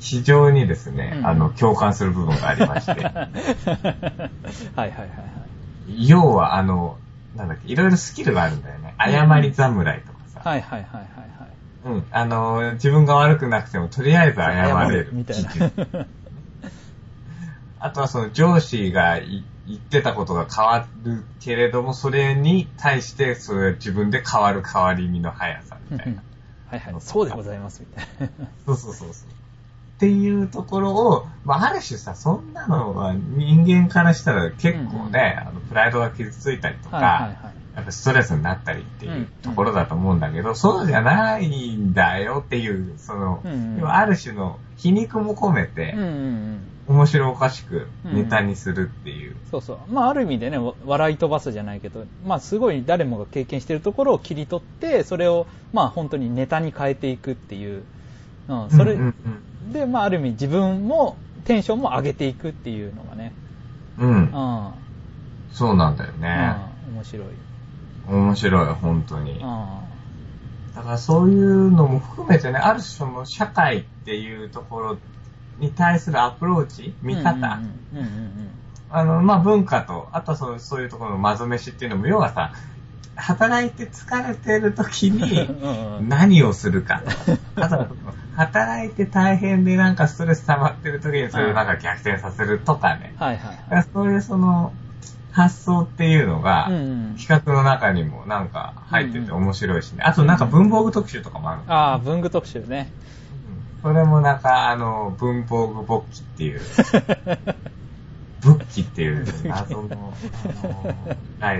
非常にですね、うん、あの、共感する部分がありまして。はいはいはいはい。要は、あの、なんだっけ、いろいろスキルがあるんだよね。謝り侍とかさ。はいはいはいはいはい。うん。あの、自分が悪くなくても、とりあえず謝れる。みたいな。あとはその上司が言ってたことが変わるけれども、それに対して、それ自分で変わる変わり身の速さみたいな。はいはい。そうでございますみたいな。そうそうそうそう。っていうところを、まあ、ある種さ、そんなのは人間からしたら結構ね、うんうん、あのプライドが傷ついたりとか、はいはいはい、やっぱストレスになったりっていうところだと思うんだけど、うん。うん、そうじゃないんだよっていう、その、うんうん、ある種の皮肉も込めて、うんうんうん。面白おかしくネタにするっていう、うん、そうそう。まあ、ある意味でね、笑い飛ばすじゃないけど、まあ、すごい誰もが経験してるところを切り取って、それを、まあ、本当にネタに変えていくっていう、うん、それ、うんうんうん、で、まあ、ある意味自分もテンションも上げていくっていうのがね。うん。うん。そうなんだよね。うん、面白い。面白い、本当に。うん。だからそういうのも含めてね、ある種その社会っていうところに対するアプローチ、見方。あの、まあ、文化と、あとはそうそういうところのまず飯っていうのも、要はさ、働いて疲れてる時に何をするか。あと、働いて大変でなんかストレス溜まってる時にそれをなんか逆転させるとかね。はいはい。そういうその発想っていうのが、企画の中にもなんか入ってて面白いしね。あとなんか文房具特集とかもある。ああ、文具特集ね。それもなんかあの、文房具勃起っていう。仏器っていう謎の、あの、は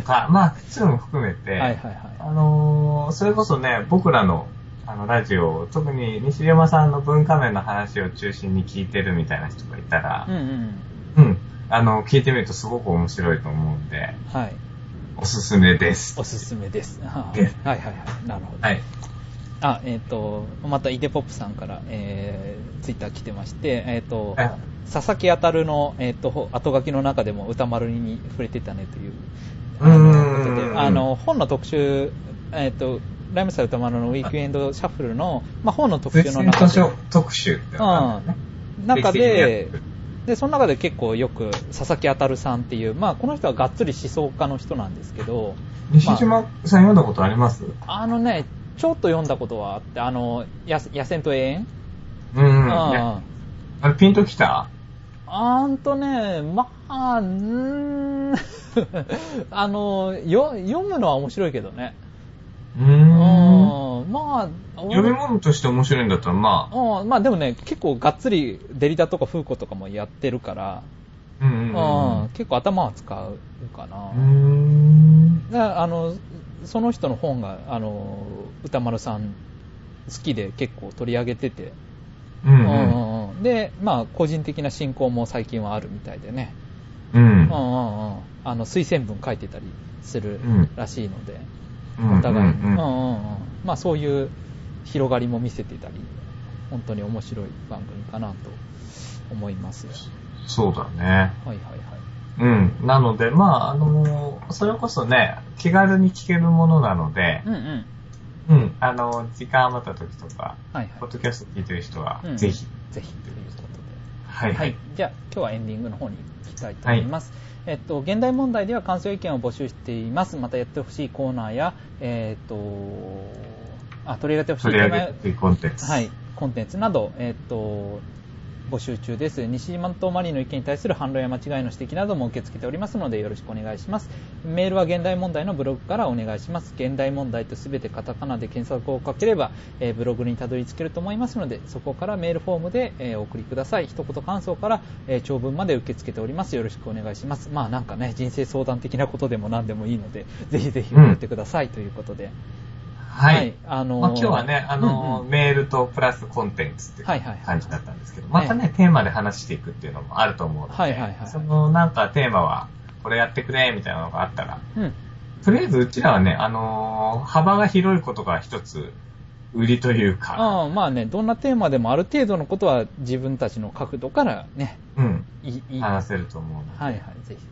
い。か、まあ、そういうのも含めて、はいはいはい。あのー、それこそね、僕らの、あの、ラジオ、特に西山さんの文化面の話を中心に聞いてるみたいな人がいたら、うん、うん、うん。あの、聞いてみるとすごく面白いと思うんで、はい。おすすめです。おすすめです。はいはいはい。なるほど。はい。あ、えっ、ー、と、またイデポップさんから、えー、ツイッター来てまして、えっ、ー、と、佐々木あたるの、えっ、ー、と、後書きの中でも歌丸に触れてたねというあのあの本の特集、えっ、ー、と、ライムサイ歌丸のウィークエンドシャッフルの、まあ、本の特集の中で。特集ってのね、うん、中で、で、その中で結構よく佐々木あさんっていう、まあ、この人はがっつり思想家の人なんですけど。西島さん読んだことあります？あのね、ちょっと読んだことはあって、あの、野戦と永遠？うん。うん。あれ、ピンときた？あんとね、まあ、ん。あの、よ、読むのは面白いけどね。うん。まあ、読み物として面白いんだったら、まあ。うん、まあでもね、結構がっつりデリダとかフーコとかもやってるから、うんうんうん、結構頭は使うかな。うん。あの、その人の本が、あの、歌丸さん好きで結構取り上げてて、うんうん。うん、で、まあ、個人的な信仰も最近はあるみたいでね、うん、うんうんうん、あの推薦文書いてたりするらしいので、お互いに、うんうんうん、まあ、そういう広がりも見せてたり、本当に面白い番組かなと思います。そうだね。はいはいはい。うん。なので、まあ、あのー、それこそね、気軽に聞けるものなので、うんうん。うん、あの、時間余った時とか、はいはい、ポッドキャスト聞いてる人は、ぜひ、ぜひ、ということで。はい、はい。じゃあ、今日はエンディングの方に。行きたいと思います。はい、えっと、現代問題では感想意見を募集しています。またやってほしいコーナーや、えー、っと、あ、取り上げてほしいコンテンツ。はい、コンテンツなど、えー、っと、募集中です。西島とマリーの意見に対する反論や間違いの指摘なども受け付けておりますのでよろしくお願いします。メールは現代問題のブログからお願いします。現代問題とすべてカタカナで検索をかければ、えー、ブログにたどり着けると思いますので、そこからメールフォームで、えー、お送りください。一言感想から、えー、長文まで受け付けております。よろしくお願いします。まあなんかね、人生相談的なことでも何でもいいので、ぜひぜひ送ってください、ということで。はい。はい、あのー、まあ、今日はね、あのーうんうん、メールとプラスコンテンツっていう感じだったんですけど、またね、テーマで話していくっていうのもあると思うので、はいはいはい、そのなんかテーマは、これやってくれ、みたいなのがあったら、うん、とりあえずうちらはね、あのー、幅が広いことが一つ、売りというか。あまあね、どんなテーマでもある程度のことは自分たちの角度からね、うん。いい話せると思うので。はいはい、ぜひぜひ。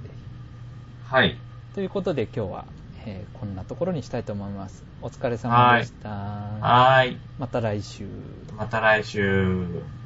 はい。ということで今日は、えー、こんなところにしたいと思います。お疲れ様でした。はい。また来週。また来週。